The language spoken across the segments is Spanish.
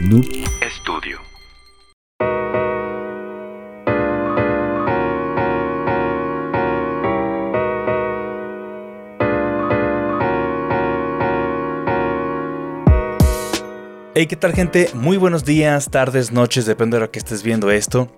Noob Studio. Hey, ¿qué tal gente? Muy buenos días, tardes, noches, depende de lo que estés viendo esto.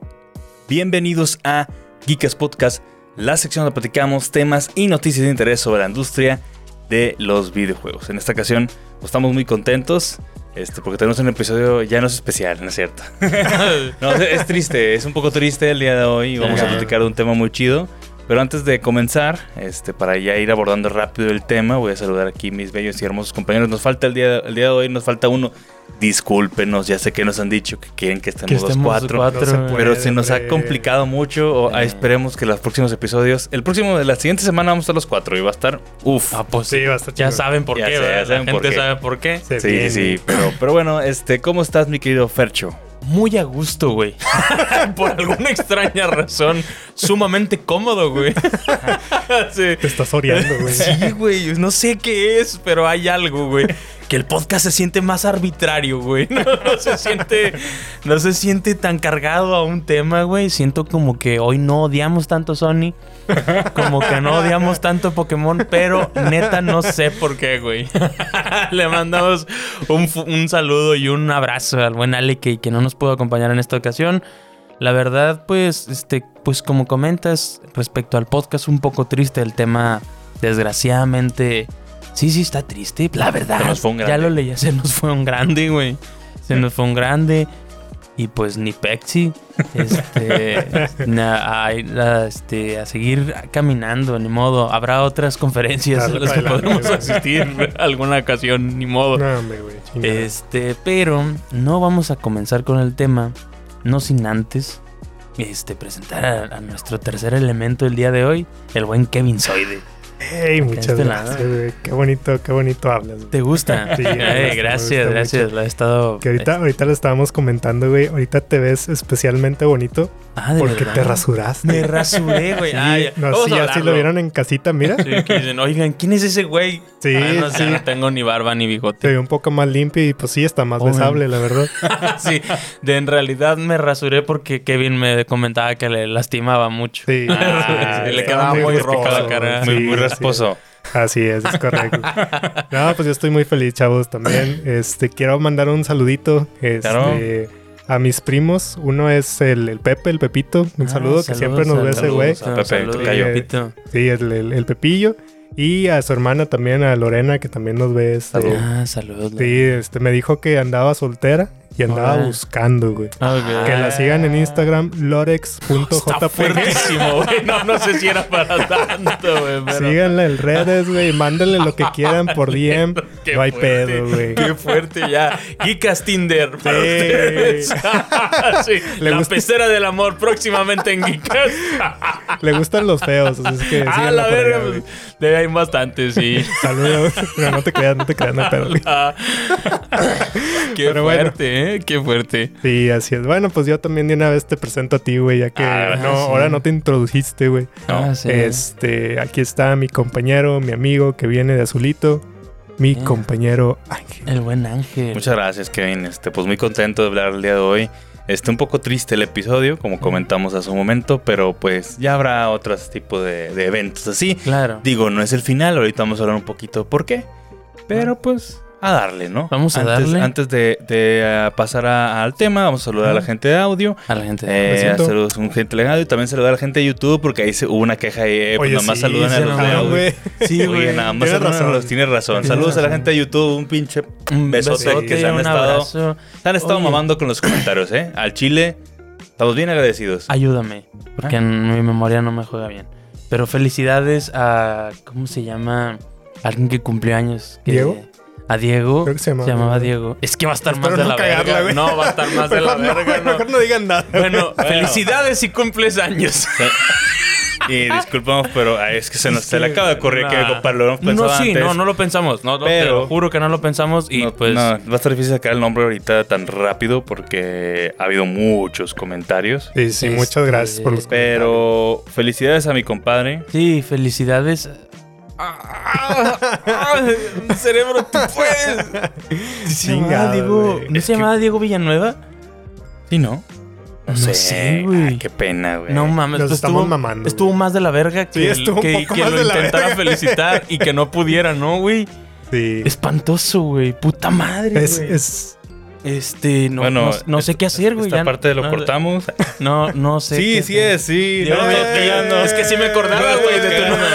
Bienvenidos a Geekas Podcast, la sección donde platicamos temas y noticias de interés sobre la industria de los videojuegos. En esta ocasión pues, estamos muy contentos. Este, porque tenemos un episodio ya no es especial, ¿no es cierto? no, es triste, es un poco triste el día de hoy. Vamos a platicar de un tema muy chido. Pero antes de comenzar, este, para ya ir abordando rápido el tema, voy a saludar aquí mis bellos y hermosos compañeros. Nos falta el día, el día de hoy, nos falta uno. Discúlpenos, ya sé que nos han dicho que quieren que estemos, los cuatro, pero se nos ha complicado mucho. O, esperemos que los próximos episodios, el próximo de la siguiente semana vamos a estar los cuatro y va a estar uff. Ah, pues sí, va a estar Ya saben por qué, ya saben la gente sabe por qué. sí, sí, sí, pero, pero bueno, este, ¿cómo estás, mi querido Fercho? Muy a gusto, güey. Por alguna extraña razón, sumamente cómodo, güey. sí. Te estás oreando, güey. Sí, güey. No sé qué es, pero hay algo, güey que el podcast se siente más arbitrario, güey. No, se siente, no se siente tan cargado a un tema, güey. Siento como que hoy no odiamos tanto Sony, como que no odiamos tanto Pokémon, pero neta no sé por qué, güey. Le mandamos un, saludo y un abrazo al buen Ale que, que no nos pudo acompañar en esta ocasión. La verdad, pues, este, pues como comentas respecto al podcast, un poco triste el tema, desgraciadamente Sí, sí, está triste. La verdad. Se nos fue un grande. Ya lo leía, se nos fue un grande, güey. Se nos fue un grande. Y pues ni Pexi. Este, a, este, a seguir caminando, ni modo. Habrá otras conferencias a las que podremos asistir alguna ocasión, ni modo. No, este, pero no vamos a comenzar con el tema, no sin antes este, presentar a, a nuestro tercer elemento del día de hoy, el buen Kevin Soide. Hey, muchas gracias, güey. Qué bonito, qué bonito hablas. ¿Te gusta? Sí, gracias, gracias. Lo he estado. Que ahorita, ahorita lo estábamos comentando, güey. Ahorita te ves especialmente bonito. Ah, ¿de Porque te rasuraste. Me rasuré, güey. No, sí, así lo vieron en casita, mira. Sí, que dicen, oigan, ¿quién es ese güey? Sí, ah, no, sí. no tengo ni barba ni bigote. Te veo un poco más limpio y pues sí, está más besable, la verdad. sí, de en realidad me rasuré porque Kevin me comentaba que le lastimaba mucho. Sí. Ah, le quedaba muy, rojo la cara. muy, muy esposo. Así es, es correcto. no, pues yo estoy muy feliz, chavos, también. Este, quiero mandar un saludito. Este, A mis primos, uno es el, Pepe, el Pepito. Un ah, saludo que siempre nos ve ese güey. Pepe, Sí, el, el, Pepillo. Y a su hermana también, a Lorena, que también nos ve. Este, ah, saludos. Sí, este, me dijo que andaba soltera y andaba buscando, güey. Que la sigan en Instagram, lorex.jpg. Fuertísimo, güey. No, no sé si era para tanto, güey. Pero... Síganle en redes, güey. Mándenle lo que quieran por DM. no hay pedo, güey. Qué fuerte ya. Geekas Tinder. Sí. sí. la gusta... pecera del amor próximamente en Geekas. Le gustan los feos. Así es que ah, la verga. Pues, debe hay bastantes, sí. Saludos. No te creas, no te creas, no pedo. Qué Pero fuerte, ¿eh? ¿Eh? Qué fuerte. Sí, así es. Bueno, pues yo también de una vez te presento a ti, güey, ya que ah, no, ahora no te introdujiste, güey. Ah, este, aquí está mi compañero, mi amigo que viene de Azulito. Mi compañero Ángel. El buen Ángel. Muchas gracias, Kevin. Este, pues muy contento de hablar el día de hoy. Este, un poco triste el episodio, como comentamos hace un momento, pero pues ya habrá otros tipos de, de, eventos así. Claro. Digo, no es el final, ahorita vamos a hablar un poquito por qué. Pero pues a darle, ¿no? Vamos a antes, darle. Antes de, de uh, pasar a, al tema, vamos a saludar a la gente de audio. A la gente de eh, audio. Saludos a un gente de audio y también saludar a la gente de YouTube porque ahí se, hubo una queja ahí. Eh, pues nada más saludan a los de audio. Sí, güey. nada más saludan razón. a los. Tienes razón. Saludos a la gente de YouTube. Un pinche un besote, besote que se han estado. Se han estado mamando con los comentarios, ¿eh? Al Chile. Estamos bien agradecidos. Ayúdame, porque ¿Ah? en mi memoria no me juega bien. Pero felicidades a. ¿Cómo se llama? Alguien que cumplió años. Que, ¿Diego? A Diego. se, llamaba, Diego. Es que va a estar más de la verga. No, va a estar más de la verga. No. Mejor no digan nada. Bueno, felicidades y cumples años. Y disculpamos, pero es que se nos se le acaba de ocurrir que lo hemos pensado No, sí, no, no lo pensamos. No, pero juro que no lo pensamos y pues... No, va a estar difícil sacar el nombre ahorita tan rápido porque ha habido muchos comentarios. Sí, sí, muchas gracias por los Pero felicidades a mi compadre. Sí, felicidades ¡Ah! ¡Ah! cerebro, tú puedes. ¿Se llamaba Diego, ¿No se llamaba Diego Villanueva? Sí, ¿no? No, sé, güey. qué pena, güey. No mames, Nos pues estamos estuvo, mamando. Estuvo más de la verga que, Sí, el- estuvo un que, poco que más lo de intentara verga. felicitar y que no pudiera, ¿no, güey? Sí. Espantoso, güey. Puta madre, Es, güey. es, Este, no, Bueno, no, no sé qué hacer, güey. Esta ya parte lo no- cortamos. No, no sé. Sí, qué sí hacer. es, sí. Yo no, no- ya no. Es que sí me acordaba, No, güey, de tu número.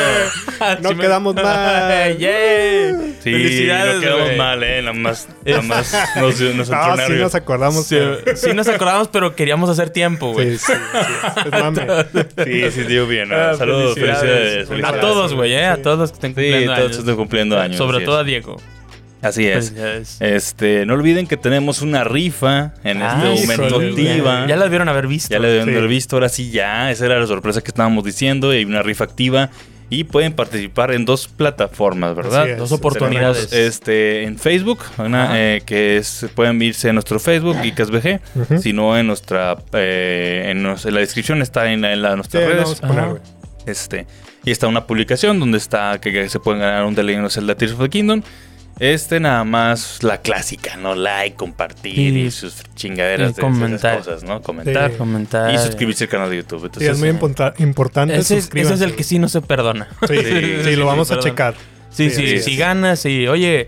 no Sí me- quedamos mal. ¡Yay! Sí, Felicidades, no quedamos mal, eh. Nada más, nada más nos, nos Ah, sí nos acordamos. Sí, sí nos acordamos, pero queríamos hacer tiempo, güey. Sí, sí, sí. Es mame. Sí, sí, dio bien. Ah. Saludos, felicidades. A felicidades. todos, güey, ¿eh? A todos los que estén Sí, cumpliendo todos años. están cumpliendo años. Sobre todo a. Diego. Así es. Este, no olviden que tenemos una rifa en Ah, este momento híjole, activa. Ya, la debieron haber visto. Ya la deben Sí. haber visto, ahora sí ya. Esa era la sorpresa que estábamos diciendo. Y hay una rifa activa. Y pueden participar en dos plataformas, ¿verdad? Es. Dos oportunidades. Tenemos, este, en Facebook, una, eh, que es, pueden irse a nuestro Facebook, GeekasBG. Ujú. Si no, en nuestra, eh, en, la descripción está en, la- en la- nuestras redes. poner. Este, y está una publicación donde está que, que se pueden ganar un Legend of Zelda Tears of the Kingdom. Este nada más la clásica, ¿no? Like, compartir Sí. y sus chingaderas Y de comentar. esas cosas, ¿no? Comentar. Sí. Comentar. Y suscribirse al canal de YouTube. Sí, Entonces, es muy eh, importa- importante. Ese es, ese es el que sí no se perdona. Sí, sí, sí, lo vamos a checar. Sí, Sí, si ganas y, oye,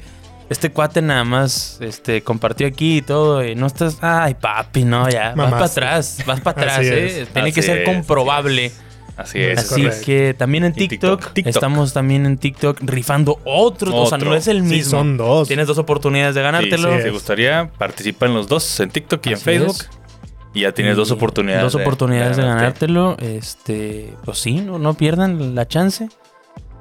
este cuate nada más este, compartió aquí y todo y no estás, ay papi, no, ya, vas para atrás, vas para atrás, ¿eh? es. Tiene que ser es, comprobable. Así es. Así correcto. que también en TikTok, estamos también en TikTok rifando otro, o sea, Otro. no es el Sí, mismo. son dos. Tienes dos oportunidades de Sí, ganártelo. si te gustaría, participa en los dos, en TikTok y en Facebook. es. Y ya tienes dos oportunidades. Dos oportunidades de, ganarte. ganártelo. Este, pues sí, no, no pierdan la chance.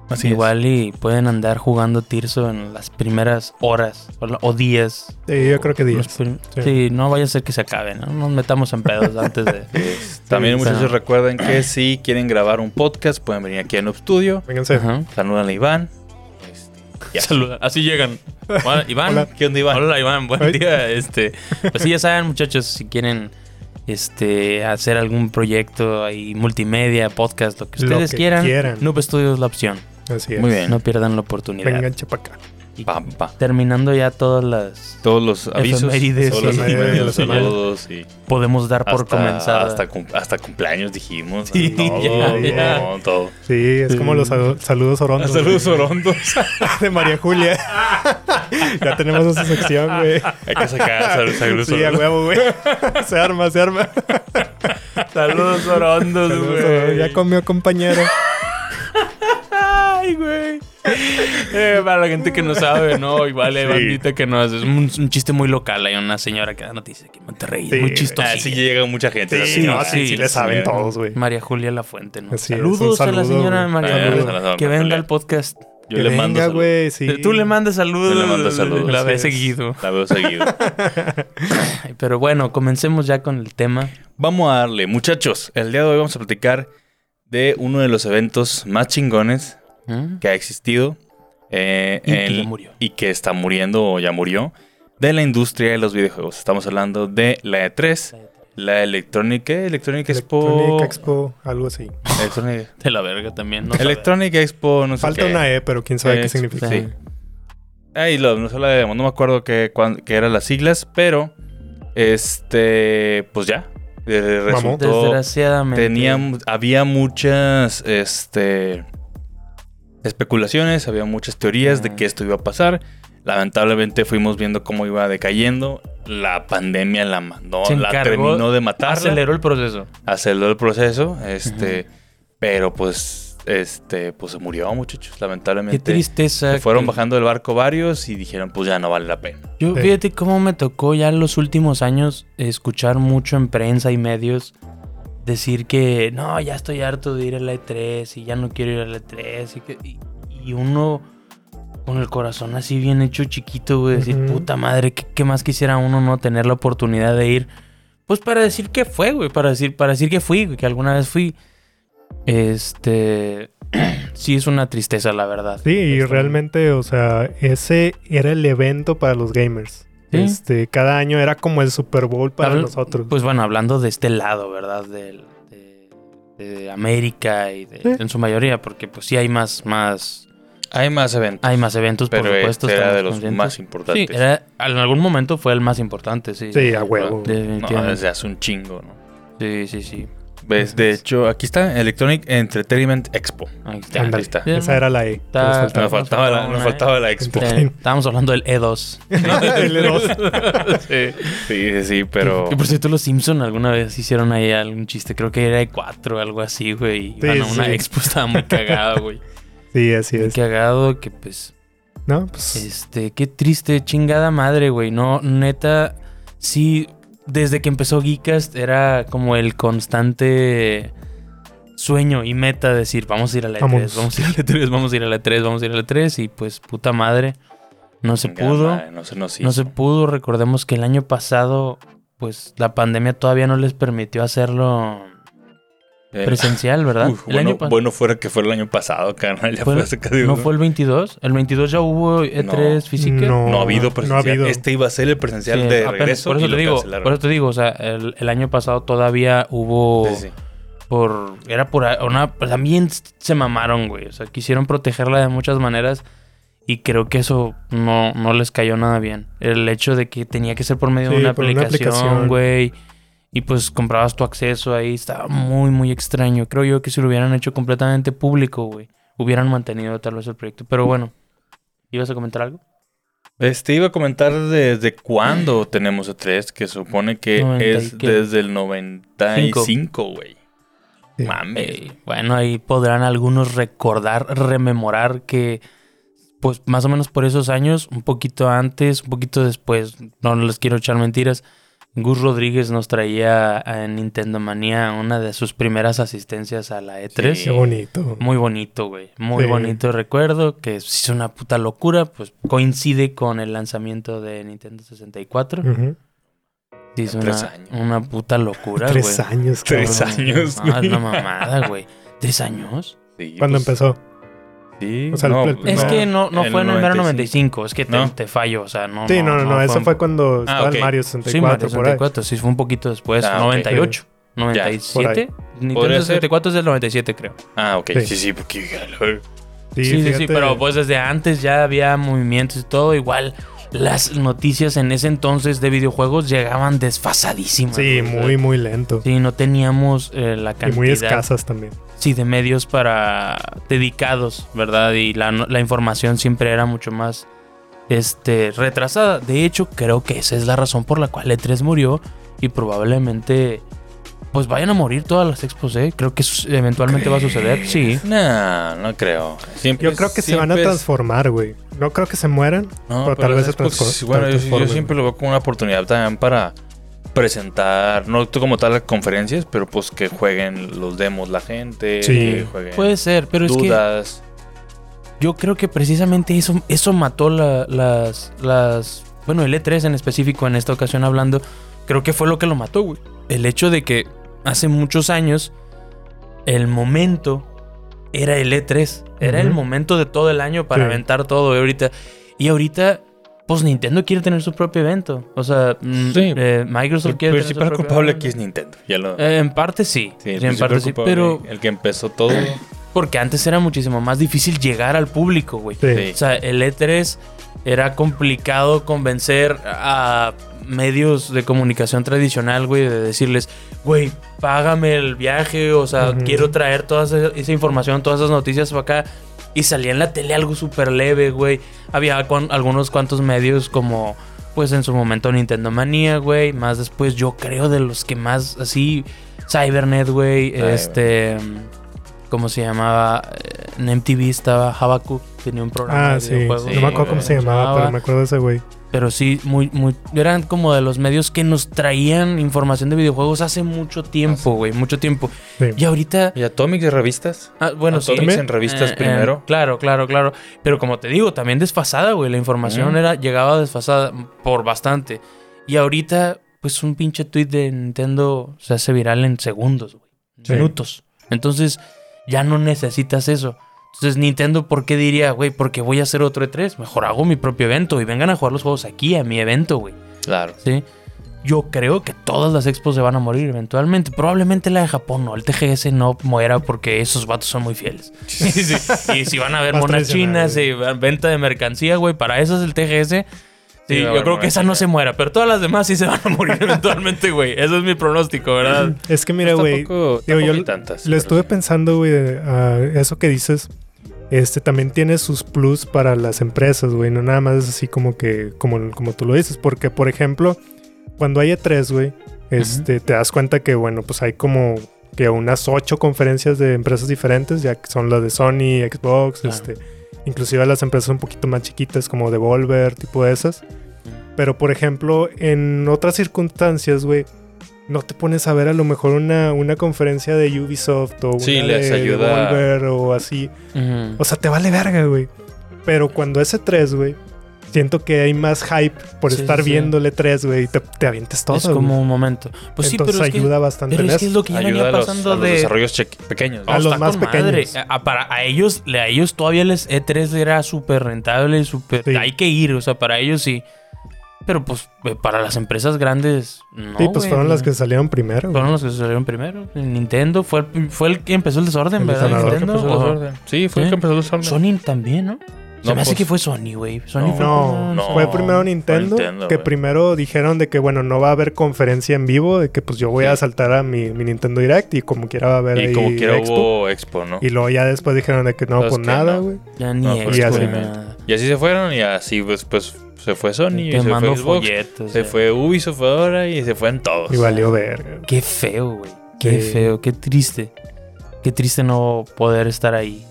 Así es. Igual y pueden andar jugando Tirso en las primeras horas o, días. Sí, yo creo que días. Sí. sí. no vaya a ser que se acabe, ¿no? Nos metamos en pedos antes de. También Sí, muchachos recuerden que si quieren grabar un podcast, pueden venir aquí a Noob Studio. Vénganse. Saludan a Iván. Este, ya. Saluda. Así llegan. Hola, Iván. Hola. ¿Qué onda, Iván? Hola, Iván. Buen Ay. día. Este, pues sí, ya saben, muchachos, si quieren este, hacer algún proyecto ahí, multimedia, podcast, lo que Lo ustedes que quieran, quieran. Noob Studio es la opción. Así es. Muy bien. No pierdan la oportunidad. Vénganse para acá. Y Pa, pa. terminando ya todas las... Todos los avisos. Efemérides, todos los sí. efemérides, semana. saludos y Podemos dar por hasta, comenzada. hasta, cum- hasta cumpleaños dijimos. Sí, todo, ya, ya. no, todo. Sí, es como los sal- saludos orondos. Saludos güey. orondos. de María Julia. ya tenemos esa sección, güey. Hay que sacar saludos, saludos Sí, a huevo, güey. Se arma, se arma. Saludos orondos, Saludos, güey. ya comió compañero. Ay, güey. Eh, para la gente que no sabe, ¿no? Igual hay Sí. bandita que no es un, un chiste muy local. Hay una señora que da noticias aquí en Monterrey. Sí, muy chistosa. Ah, sí llega mucha gente. Sí, no, sí, sí, le saben sí. todos, güey. María Julia La Fuente, ¿no? Así saludos a la señora güey. María Julia. Que venga al podcast. Yo Que le mando venga, saludos. güey, sí. Tú le mandas saludos. Yo le mando saludos. La Así ve es. seguido. La veo seguido. Ay, Pero bueno, comencemos ya con el tema. Vamos a darle, muchachos. El día de hoy vamos a platicar de uno de los eventos más chingones ¿Mm? que ha existido. eh, Y que murió. y que está muriendo o ya murió. De la industria de los videojuegos. Estamos hablando de la E3. La Electronic, ¿qué? Electronic Expo. Electronic Expo, algo así. Electronic, De la verga también. No Electronic Expo, no sé Falta qué. una E, pero quién sabe qué significa. sí. Ahí lo, no, la no me acuerdo qué, cuán- qué eran las siglas, pero este, pues ya. eh, resultó, Desgraciadamente. teníamos, había muchas, este, especulaciones, había muchas teorías de Ah. que esto iba a pasar. Lamentablemente fuimos viendo cómo iba decayendo. La pandemia la mandó, Se la terminó de matar. Aceleró el proceso. aceleró el proceso, este, pero pues, este, pues se murió, muchachos. Qué Lamentablemente. tristeza. Se fueron que- bajando del barco varios y dijeron, pues ya no vale la pena. Yo, Sí. fíjate cómo me tocó ya en los últimos años escuchar mucho en prensa y medios decir que no, ya estoy harto de ir a la E3 y ya no quiero ir a la E3. Y, que- y- y uno con el corazón así bien hecho chiquito, güey, decir, puta madre, ¿qué, qué más quisiera uno no tener la oportunidad de ir? Pues para decir que fue, güey, para decir, para decir que fui, güey, que alguna vez fui. Este. sí, es una tristeza, la verdad. Sí, y Esto- realmente, o sea, ese era el evento para los gamers. Sí. Este, cada año era como el Super Bowl para Habl- nosotros. Pues bueno, hablando de este lado, ¿verdad? Del- de, de América y de, Sí. en su mayoría, porque pues sí hay más, más Hay más eventos. Hay más eventos, pero por supuesto. Este era de los más importantes. Sí, era, en algún momento fue el más importante, sí. Sí, a huevo. No, desde hace un chingo, ¿no? Sí, sí, sí. ¿Ves? De hecho, aquí está Electronic Entertainment Expo. Ahí está. Ahí está. Esa era la E. Nos faltaba, la, nos faltaba la Expo. estábamos hablando del E2. el E2. sí. sí, sí, pero... Y por cierto, los Simpson alguna vez hicieron ahí algún chiste. Creo que era E4 o algo así, güey. Sí, bueno, una Expo estaba muy cagada, güey. Sí, así es. Muy cagado que, pues... No, pues... Este, qué triste, chingada madre, güey. No, neta... Sí, desde que empezó Geekast era como el constante sueño y meta de decir, vamos a ir a la E3, vamos. a ir a la E3, vamos a ir a la E3, vamos a ir a la E3 y pues puta madre, no se pudo. no, se nos no se pudo, recordemos que el año pasado pues la pandemia todavía no les permitió hacerlo presencial, ¿verdad? bueno, fuera que fue el año pasado, carnal. Ya fue, ¿No fue el 22? ¿El 22 ya hubo E3 física? No, ha habido presencial. Este iba a ser el presencial de regreso. Por eso, te digo, por eso te digo, o sea, el, año pasado todavía hubo... por Era por una... También se mamaron, güey. O sea, quisieron protegerla de muchas maneras. Y creo que eso no, no les cayó nada bien. El hecho de que tenía que ser por medio de una aplicación, güey y pues comprabas tu acceso ahí. Estaba muy, muy extraño. Creo yo que si lo hubieran hecho completamente público, güey, hubieran mantenido tal vez el proyecto. Pero bueno, ¿ibas a comentar algo? Este iba a comentar desde cuándo tenemos E3, que supone que es desde el 95, güey. Mames. bueno, ahí podrán algunos recordar, rememorar que, pues más o menos por esos años, un poquito antes, un poquito después, no les quiero echar mentiras, Gus Rodríguez nos traía en Nintendo Manía una de sus primeras asistencias a la E3. qué bonito. Muy bonito, güey. Muy bonito recuerdo. Que es una puta locura. Pues coincide con el lanzamiento de Nintendo 64. Sí, es una, años. una puta locura, güey. Tres años, Tres años. Ah, es una mamada, güey. ¿Tres años? Sí. ¿Cuándo pues, empezó? Sí, es que no, no fue en el 95, es que te, fallo, o sea, no. Sí, no, no, no, eso fue cuando ah, estaba el Mario 64. Sí, Mario 64, sí, fue un poquito después, 98, 97. Nintendo 64 es del 97, creo. Ah, ok, sí, sí, porque. Sí, sí, sí, pero pues desde antes ya había movimientos y todo, igual las noticias en ese entonces de videojuegos llegaban desfasadísimas. Sí, muy, muy lento. Sí, no teníamos eh, la cantidad. Y muy escasas también. Sí, de medios para dedicados, ¿verdad? Y la, la información siempre era mucho más este, retrasada. De hecho, creo que esa es la razón por la cual E3 murió y probablemente pues vayan a morir todas las expos, ¿eh? Creo que eventualmente va a suceder, sí. No, no creo. yo creo que se van a transformar, güey. No creo que se mueran, no, pero, tal vez se transformen. Bueno, yo, siempre lo veo como una oportunidad también para presentar, no como tal las conferencias, pero pues que jueguen los demos la gente. Sí, puede ser, pero es que yo creo que precisamente eso, eso mató las, las, bueno, el E3 en específico en esta ocasión hablando, creo que fue lo que lo mató, güey. El hecho de que hace muchos años el momento era el E3. Era el momento de todo el año para aventar todo. Y ahorita, y ahorita, pues Nintendo quiere tener su propio evento. O sea, mm, eh, Microsoft quiere tener su propio culpable aquí es Nintendo. Eh, en parte sí. Sí, en parte sí. Pero. El que empezó todo. Porque antes era muchísimo más difícil llegar al público, güey. O sea, el E3 era complicado convencer a medios de comunicación tradicional, güey, de decirles, güey, págame el viaje, o sea, quiero traer toda esa, información, todas esas noticias para acá. Y salía en la tele algo súper leve, güey. Había con algunos cuantos medios como, pues en su momento Nintendo Manía, güey. Más después yo creo de los que más así, Cybernet, güey. este... ¿Cómo se llamaba? En MTV estaba Habaku, tenía un programa ah, de sí. videojuegos. no me acuerdo cómo se llamaba, pero me acuerdo de ese güey. Pero sí, muy, muy. Eran como de los medios que nos traían información de videojuegos hace mucho tiempo, güey. Mucho tiempo. Y ahorita. ¿Y Atomics de revistas? Ah, bueno, Atomics en revistas eh, primero. Eh, claro, claro, claro. Pero como te digo, también desfasada, güey. La información era, llegaba desfasada por bastante. Y ahorita, pues un pinche tweet de Nintendo se hace viral en segundos, güey. Minutos. Entonces, ya no necesitas eso. Entonces, Nintendo, ¿por qué diría, güey, porque voy a hacer otro E3? Mejor hago mi propio evento y vengan a jugar los juegos aquí, a mi evento, güey. Claro. Sí. yo creo que todas las expos se van a morir eventualmente. Probablemente la de Japón no. El TGS no muera porque esos vatos son muy fieles. y si van a ver monas chinas y venta de mercancía, güey, para eso es el TGS. Sí, yo creo que esa no se muera, pero todas las demás sí se van a morir eventualmente, güey. Eso es mi pronóstico, ¿verdad? Es que mira, güey. yo tantas, lo estuve pensando, güey, eso que dices. Este también tiene sus plus para las empresas, güey. No nada más es así como que, como, como tú lo dices. Porque, por ejemplo, cuando hay E3, güey, este, te das cuenta que, bueno, pues hay como que unas ocho conferencias de empresas diferentes, ya que son las de Sony, Xbox, este Inclusive las empresas un poquito más chiquitas como Devolver, tipo de esas. Pero por ejemplo, en otras circunstancias, güey, no te pones a ver a lo mejor una, una conferencia de Ubisoft o una de Devolver o así. O sea, te vale verga, güey. Pero cuando ese 3, güey, siento que hay más hype por estar viéndole tres, güey, y te, te, avientes todo. Es como un momento. Pues Entonces sí, pero ayuda bastante. Pero es que es lo que ya venía pasando de. Los desarrollos pequeños. A los más pequeños. A, para, a ellos, a ellos todavía les E3 era súper rentable, súper. Hay que ir, o sea, para ellos sí. Pero pues eh, para las empresas grandes, no. Sí, pues fueron las que salieron primero. Fueron las que salieron primero. Nintendo fue el, fue el que empezó el desorden, ¿verdad? Nintendo, Sí, fue el que empezó el desorden. Sony también, ¿no? Se me hace pues, que fue Sony, güey. Sony no, fue, fue primero Nintendo, que primero dijeron de que, bueno, no va a haber conferencia en vivo, de que pues yo voy a saltar a mi, Nintendo Direct y como quiera va a haber y como quiera Expo. hubo Expo, ¿no? Y luego ya después dijeron de que no, pues, nada, güey. Ya ni Expo, y así, y así se fueron y así pues, pues se fue Sony, y se fue Xbox, se fue Ubisoft ahora y se fue en todos. Y valió verga. Qué feo, güey. Qué feo, qué triste. Qué triste no poder estar ahí.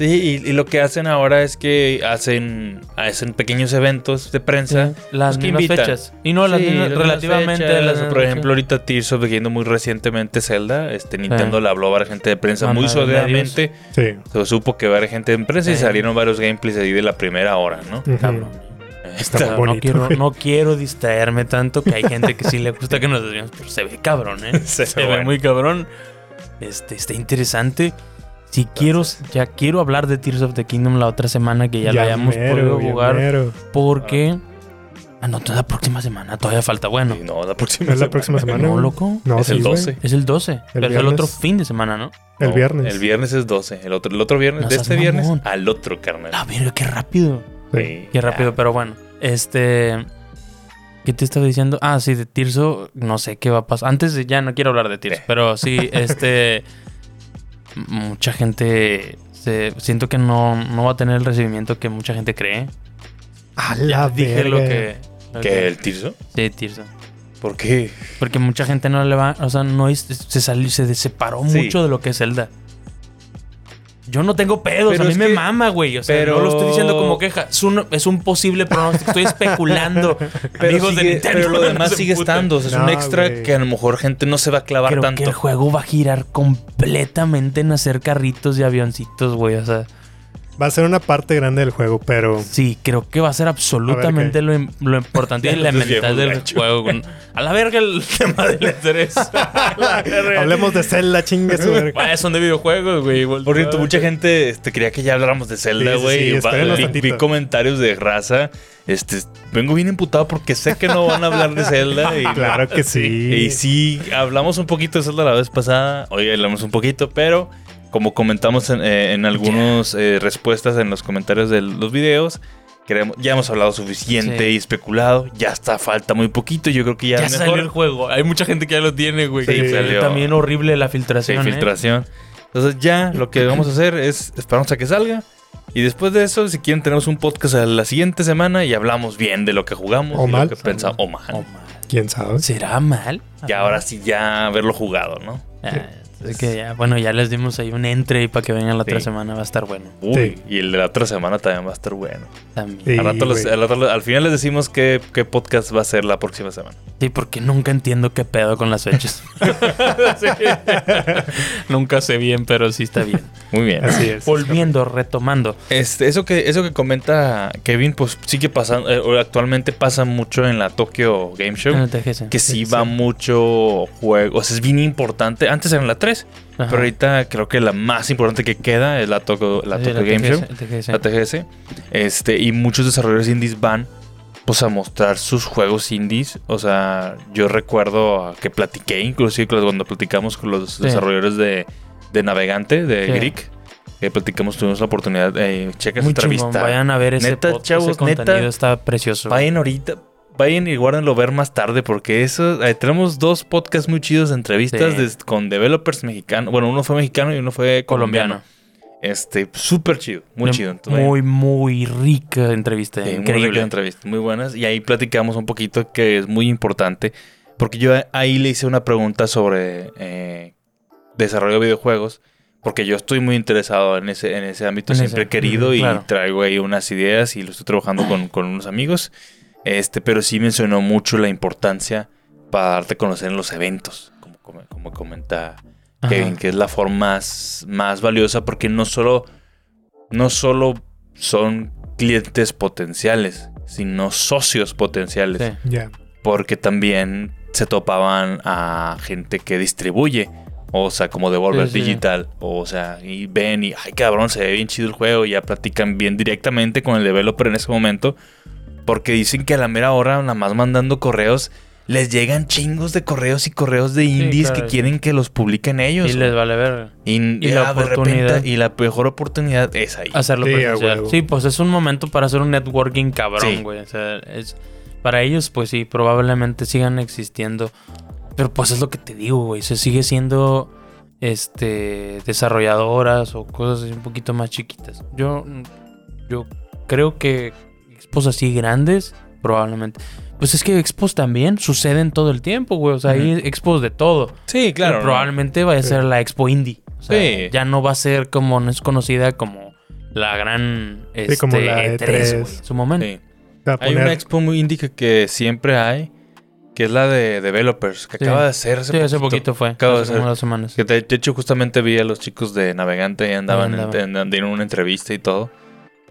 Sí, y, lo que hacen ahora es que hacen, hacen pequeños eventos de prensa. las pues, mismas fechas. Y no, las relativamente. por ejemplo, ahorita Tears of the Kingdom muy recientemente Zelda. Este, Nintendo le habló a la gente de prensa muy soledadamente. Sí. Se supo que va a haber gente de prensa y salieron varios gameplays ahí de la primera hora, ¿no? Está bonito, no, quiero, no quiero distraerme tanto que hay gente que sí le gusta que nos desviemos, pero se ve cabrón, ¿eh? se, ve muy cabrón. Este, está interesante. Si quiero, ya quiero hablar de Tears of the Kingdom la otra semana que ya, la hayamos podido jugar. Porque. Ah, no, la próxima semana. Todavía falta. Bueno. no, la próxima ¿Es la próxima semana? No, loco. No, es el 12. Es el 12. pero es el otro fin de semana, ¿no? El viernes. El viernes es 12. El otro, el otro viernes, de este viernes al otro, carnal. Ah, mira, qué rápido. Sí. Qué rápido, pero bueno. Este. ¿Qué te estaba diciendo? Ah, sí, de Tirso, no sé qué va a pasar. Antes de, ya no quiero hablar de Tirso, pero sí, este mucha gente se, siento que no, no va a tener el recibimiento que mucha gente cree. A la dije lo que, que, el Tirso. Sí, Tirso. ¿Por qué? Porque mucha gente no le va, o sea, no se salió, se separó mucho de lo que es Zelda. Yo no tengo pedos, a mí me mama, güey. O sea, pero... no lo estoy diciendo como queja. Es un, es un posible pronóstico. Estoy especulando. pero, pero lo demás sigue estando. es un extra que a lo mejor gente no se va a clavar Creo tanto. Que el juego va a girar completamente en hacer carritos y avioncitos, güey. O sea. Va a ser una parte grande del juego, pero. Sí, creo que va a ser absolutamente lo, lo, importante y elemental del juego. A la verga el tema del E3. Hablemos de Zelda, chingue su verga. son de videojuegos, güey. Por cierto, mucha gente este, quería que ya habláramos de Zelda, güey. vi, comentarios de raza. Este, vengo bien imputado porque sé que no van a hablar de Zelda. Y, claro que sí. Y sí, hablamos un poquito de Zelda la vez pasada. Hoy hablamos un poquito, pero como comentamos en, eh, algunas eh, respuestas en los comentarios de los videos, ya hemos hablado suficiente y especulado. Ya está, falta muy poquito. Yo creo que ya, ya salió el juego. Hay mucha gente que ya lo tiene, güey. Sí, También horrible la filtración. Sí, ¿eh? filtración. Entonces ya lo que vamos a hacer es esperamos a que salga. Y después de eso, si quieren, tenemos un podcast la siguiente semana y hablamos bien de lo que jugamos. O mal. Lo que pensamos. O mal. O mal. ¿Quién sabe? ¿Será mal? Y ahora sí ya haberlo jugado, ¿no? Ah, que ya, bueno, ya les dimos ahí un entre para que vengan la otra semana, va a estar bueno. Uy, y el de la otra semana también va a estar bueno. También. al, final les decimos qué, qué, podcast va a ser la próxima semana. Sí, porque nunca entiendo qué pedo con las fechas. nunca sé bien, pero sí está bien. Muy bien. Así es. Volviendo, retomando. Este, eso que, eso que comenta Kevin, pues sigue pasando, eh, actualmente pasa mucho en la Tokyo Game Show. En el TGS. Que sí, va mucho juego. O sea, es bien importante. Antes era en la 3, pero ahorita creo que la más importante que queda es la Tokyo, la Game Show. La TGS. Este, y muchos desarrolladores indies van pues a mostrar sus juegos indies. O sea, yo recuerdo que platiqué, inclusive cuando platicamos con los desarrolladores de, de Navegante, de Greek. Que platicamos, tuvimos la oportunidad de checar esa entrevista. Vayan a ver ese, neta, chavos, contenido está precioso. Vayan ahorita, vayan y guárdenlo ver más tarde porque eso eh, tenemos dos podcasts muy chidos de entrevistas con developers mexicanos. Bueno, uno fue mexicano y uno fue colombiano. Este, súper chido, muy chido. muy, muy rica entrevista. increíble. Muy rica entrevista, muy buenas. Y ahí platicamos un poquito que es muy importante. Porque yo ahí le hice una pregunta sobre eh, desarrollo de videojuegos. Porque yo estoy muy interesado en ese, en ese ámbito. Siempre he querido y traigo ahí unas ideas y lo estoy trabajando con, con unos amigos. Este, pero sí mencionó mucho la importancia para darte a conocer en los eventos, como, como, comenta Kevin, que es la forma más, más valiosa porque no solo, no solo son clientes potenciales, sino socios potenciales. Porque también se topaban a gente que distribuye. O sea, como Devolver Digital. O sea, y ven y, ay cabrón, se ve bien chido el juego. Y ya platican bien directamente con el developer en ese momento. Porque dicen que a la mera hora, nada más mandando correos, les llegan chingos de correos y correos de indies que quieren que los publiquen ellos. Y les vale ver. Y, la oportunidad. y la mejor oportunidad es ahí. Hacerlo sí, Sí, pues es un momento para hacer un networking cabrón, güey. O sea, es, para ellos, pues sí, probablemente sigan existiendo. Pero pues es lo que te digo, güey. Se sigue siendo este desarrolladoras o cosas así un poquito más chiquitas. Yo, yo creo que expos así grandes, probablemente. Pues es que expos también suceden todo el tiempo, güey. O sea, hay expos de todo. Sí, claro. probablemente vaya a ser la expo indie. O sea, sí. ya no va a ser como, no es conocida como la gran este, como la E3, e su momento. Sí. Hay una expo muy indie que, siempre hay, que es la de developers, que acaba de hacer hace, sí, hace poquito fue. Acaba de hace unas semanas. Que de, hecho justamente vi a los chicos de Navegante y andaban, andaban. En, una entrevista y todo.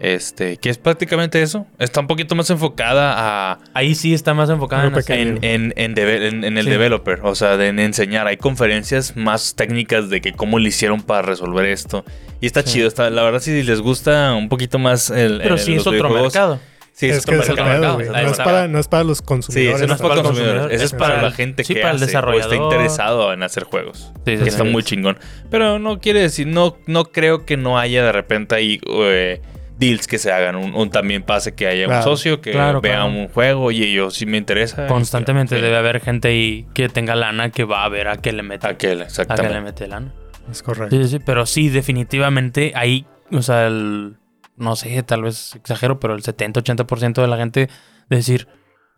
Este, que es prácticamente eso. Está un poquito más enfocada a. Ahí sí está más enfocada en, en, en, el developer. O sea, de en enseñar. Hay conferencias más técnicas de que cómo le hicieron para resolver esto. Y está chido. Está, la verdad, si les gusta un poquito más el. Pero sí es otro mercado. Sí, es, que es otro mercado. No, es para, no es para los consumidores. Sí, no es para los consumidores. Eso es para, la gente que para el desarrollador. está interesado en hacer juegos. Sí, sí, está muy chingón. Pero no quiere decir, no, no creo que no haya de repente ahí. Eh, deals que se hagan. Un, también pase que haya un socio que vea un juego y yo sí me interesa. Constantemente debe haber gente ahí que tenga lana que va a ver a qué le mete. A qué, exactamente. A qué le mete lana. Es correcto. Sí, sí, pero sí, definitivamente ahí, o sea, el, no sé, tal vez exagero, pero el 70-80% de la gente decir,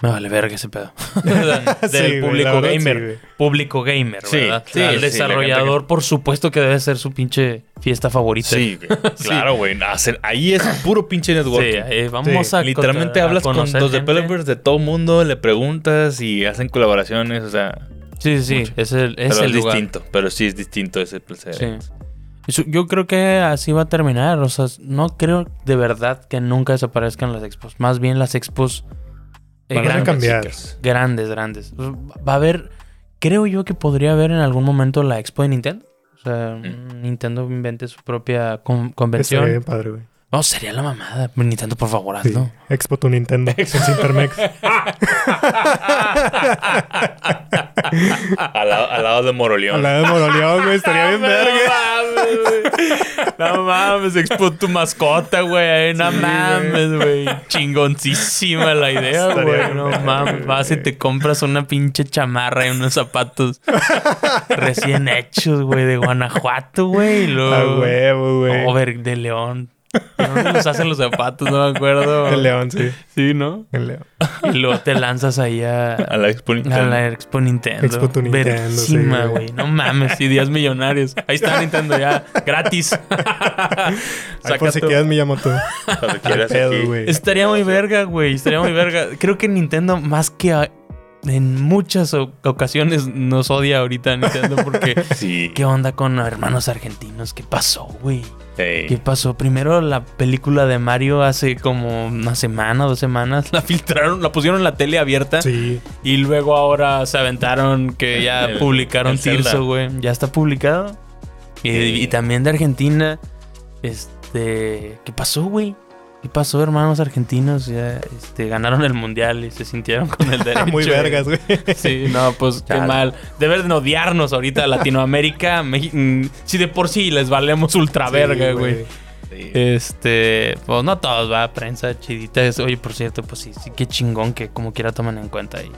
me vale verga ese pedo. Del público gamer. público gamer, ¿verdad? Sí, el desarrollador, por supuesto que debe ser su pinche fiesta favorita. Sí, claro, güey. Ahí es puro pinche network. Sí, vamos a. Literalmente hablas con los developers de todo mundo, le preguntas y hacen colaboraciones, o sea. Sí, sí, sí. Es el, es pero es distinto, pero sí es distinto ese placer. Sí. Yo creo que así va a terminar. O sea, no creo de verdad que nunca desaparezcan las expos. Más bien las expos grandes, cambiar. Grandes, grandes. Va a haber, creo yo que podría haber en algún momento la expo de Nintendo. O sea, mm. Nintendo invente su propia convención. Sería bien padre, güey. No, sería la mamada. Nintendo, por favor, hazlo. Expo tu Nintendo. Expo Intermex. al, lado, al, lado, de Moroleón. Al lado de Moroleón, güey. Estaría bien verga. No mames, expo tu mascota, güey. No mames, güey. Chingoncísima la idea, güey. No mames. Vas y te compras una pinche chamarra y unos zapatos recién hechos, güey, de Guanajuato, güey. A huevo, güey. Over de León. ¿Dónde los hacen los zapatos? No me acuerdo. El León, sí. Sí, ¿no? El León. Y luego te lanzas ahí a... A la Expo Nintendo. A la Expo Nintendo. Expo tu Nintendo, güey. no mames, sí, días millonarios. Ahí está Nintendo ya, gratis. Ahí por si quieres me llamo tú. Cuando quieras Estaría muy verga, güey. Estaría muy verga. Creo que Nintendo, más que en muchas ocasiones nos odia ahorita Nintendo porque sí. ¿qué onda con hermanos argentinos? ¿Qué pasó, güey? ¿Qué pasó? Primero la película de Mario hace como una semana, dos semanas, la filtraron, la pusieron en la tele abierta. Sí. Y luego ahora se aventaron que ya publicaron Tirso, güey. Ya está publicado. Y, y, también de Argentina. Este, ¿qué pasó, güey? ¿Qué pasó, hermanos argentinos? Ya este, ganaron el mundial y se sintieron con el derecho. Muy vergas, güey. Sí, no, pues qué mal. Deben odiarnos ahorita Latinoamérica. Mm, si de por sí les valemos ultra verga, güey. Este, pues no todos, va, prensa chidita. Oye, por cierto, pues sí, sí, qué chingón que como quiera tomen en cuenta ahí.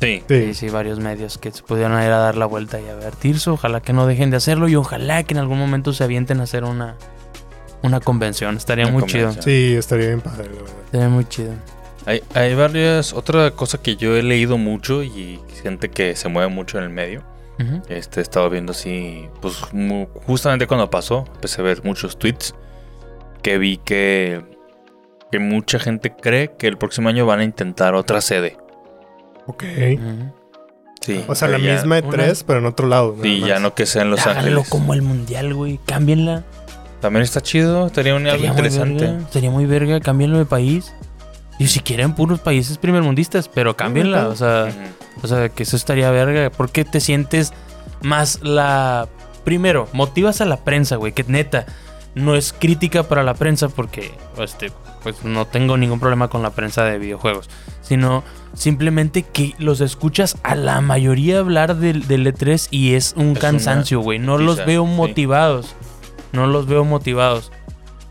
Sí. sí. Sí, varios medios que se pudieron ir a dar la vuelta y a ver Tirso. Ojalá que no dejen de hacerlo y ojalá que en algún momento se avienten a hacer una, una convención. Estaría muy chido. Sí, estaría bien padre, la verdad. Estaría muy chido. Hay, hay varias. Otra cosa que yo he leído mucho y gente que se mueve mucho en el medio. Este, he estado viendo así. Pues justamente cuando pasó, empecé a ver muchos tweets. Que vi que. Que mucha gente cree que el próximo año van a intentar otra sede. Ok. Sí. O sea, la misma de tres, pero en otro lado. Sí, ya no que sea en Los Ángeles. como el mundial, güey. Cámbienla. También está chido, estaría un algo interesante. sería muy verga, cámbienlo de país. Y si quieren puros países primermundistas, pero cámbienla, o sea, o sea, que eso estaría verga, porque te sientes más la primero, motivas a la prensa, güey, que neta no es crítica para la prensa porque este pues no tengo ningún problema con la prensa de videojuegos, sino simplemente que los escuchas a la mayoría hablar del, del E3 y es un cansancio, güey, no los veo motivados. No los veo motivados.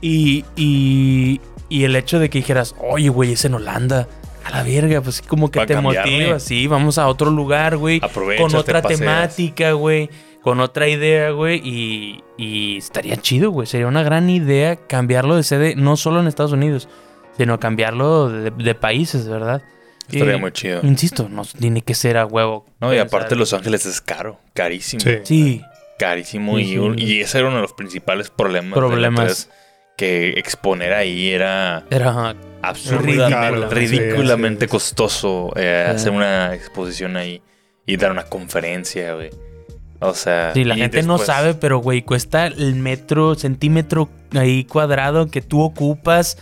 Y, y, y el hecho de que dijeras, oye, güey, es en Holanda. A la verga, pues como que te motiva. Sí, vamos a otro lugar, güey. Con otra temática, güey. Con otra idea, güey. Y, y estaría chido, güey. Sería una gran idea cambiarlo de sede, no solo en Estados Unidos, sino cambiarlo de, países, ¿verdad? Estaría muy chido. Insisto, no tiene que ser a huevo. No, y aparte Los Ángeles es caro, carísimo. Sí. sí carísimo y, ese era uno de los principales problemas. Problemas. que exponer ahí era, era ridículamente costoso eh, hacer una exposición ahí y dar una conferencia, güey. O sea. Sí, la gente no sabe, pero, güey, cuesta el metro, centímetro ahí cuadrado que tú ocupas,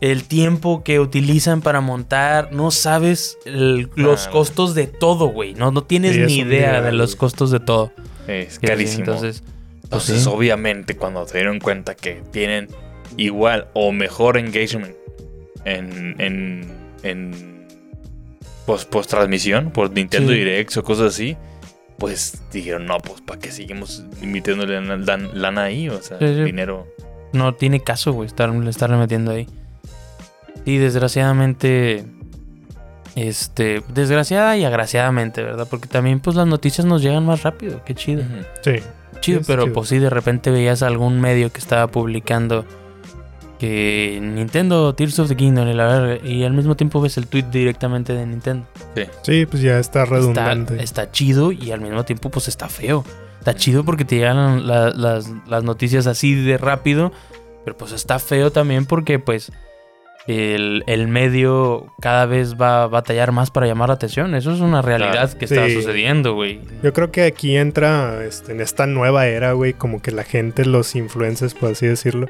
el tiempo que utilizan para montar. No sabes los costos de todo, güey. No, no tienes ni idea de los costos de todo. Es carísimo. Entonces, pues obviamente, cuando se dieron cuenta que tienen igual o mejor engagement en, en, en post, post transmisión por Nintendo Direct o cosas así, pues dijeron, no, pues ¿para qué seguimos invirtiéndole lana ahí? O sea, dinero. No tiene caso, güey, estar, estar metiendo ahí. Y desgraciadamente este, desgraciada y agraciadamente, ¿verdad? Porque también pues las noticias nos llegan más rápido, qué chido. Sí. Chido, pero pues sí, de repente veías algún medio que estaba publicando que Nintendo Tears of the Kingdom y, la y al mismo tiempo ves el tweet directamente de Nintendo. Sí, sí pues ya está redundante. Está, chido y al mismo tiempo pues está feo. Está chido porque te llegan las, las noticias así de rápido, pero pues está feo también porque pues el, medio cada vez va a batallar más para llamar la atención. Eso es una realidad que está sucediendo, güey. Yo creo que aquí entra este, en esta nueva era, güey, como que la gente, los influencers, por así decirlo,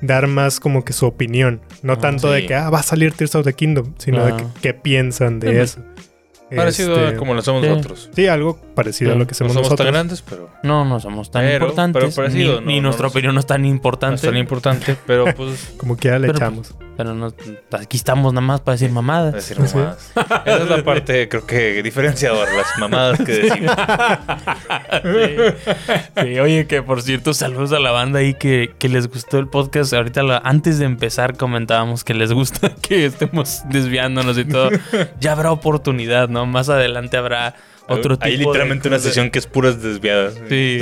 dar más como que su opinión. No tanto de que, ah, va a salir Tears of the Kingdom, sino de que, qué piensan de eso. Parecido a este, como lo hacemos nosotros. Sí, algo parecido a lo que hacemos nosotros. No somos tan grandes, pero... No, no somos tan importantes. Pero parecido. Ni, nuestra opinión no es tan importante. No es tan importante, pero pues... como que ya le echamos. Pero no, aquí estamos nada más para decir mamadas. decir mamadas. Esa es la parte, creo que diferenciadora, las mamadas que decimos. sí. oye, que por cierto, saludos a la banda ahí que, que les gustó el podcast. Ahorita, antes de empezar, comentábamos que les gusta que estemos desviándonos y todo. Ya habrá oportunidad, ¿no? Más adelante habrá otro Hay literalmente una sección que es puras desviadas. Sí,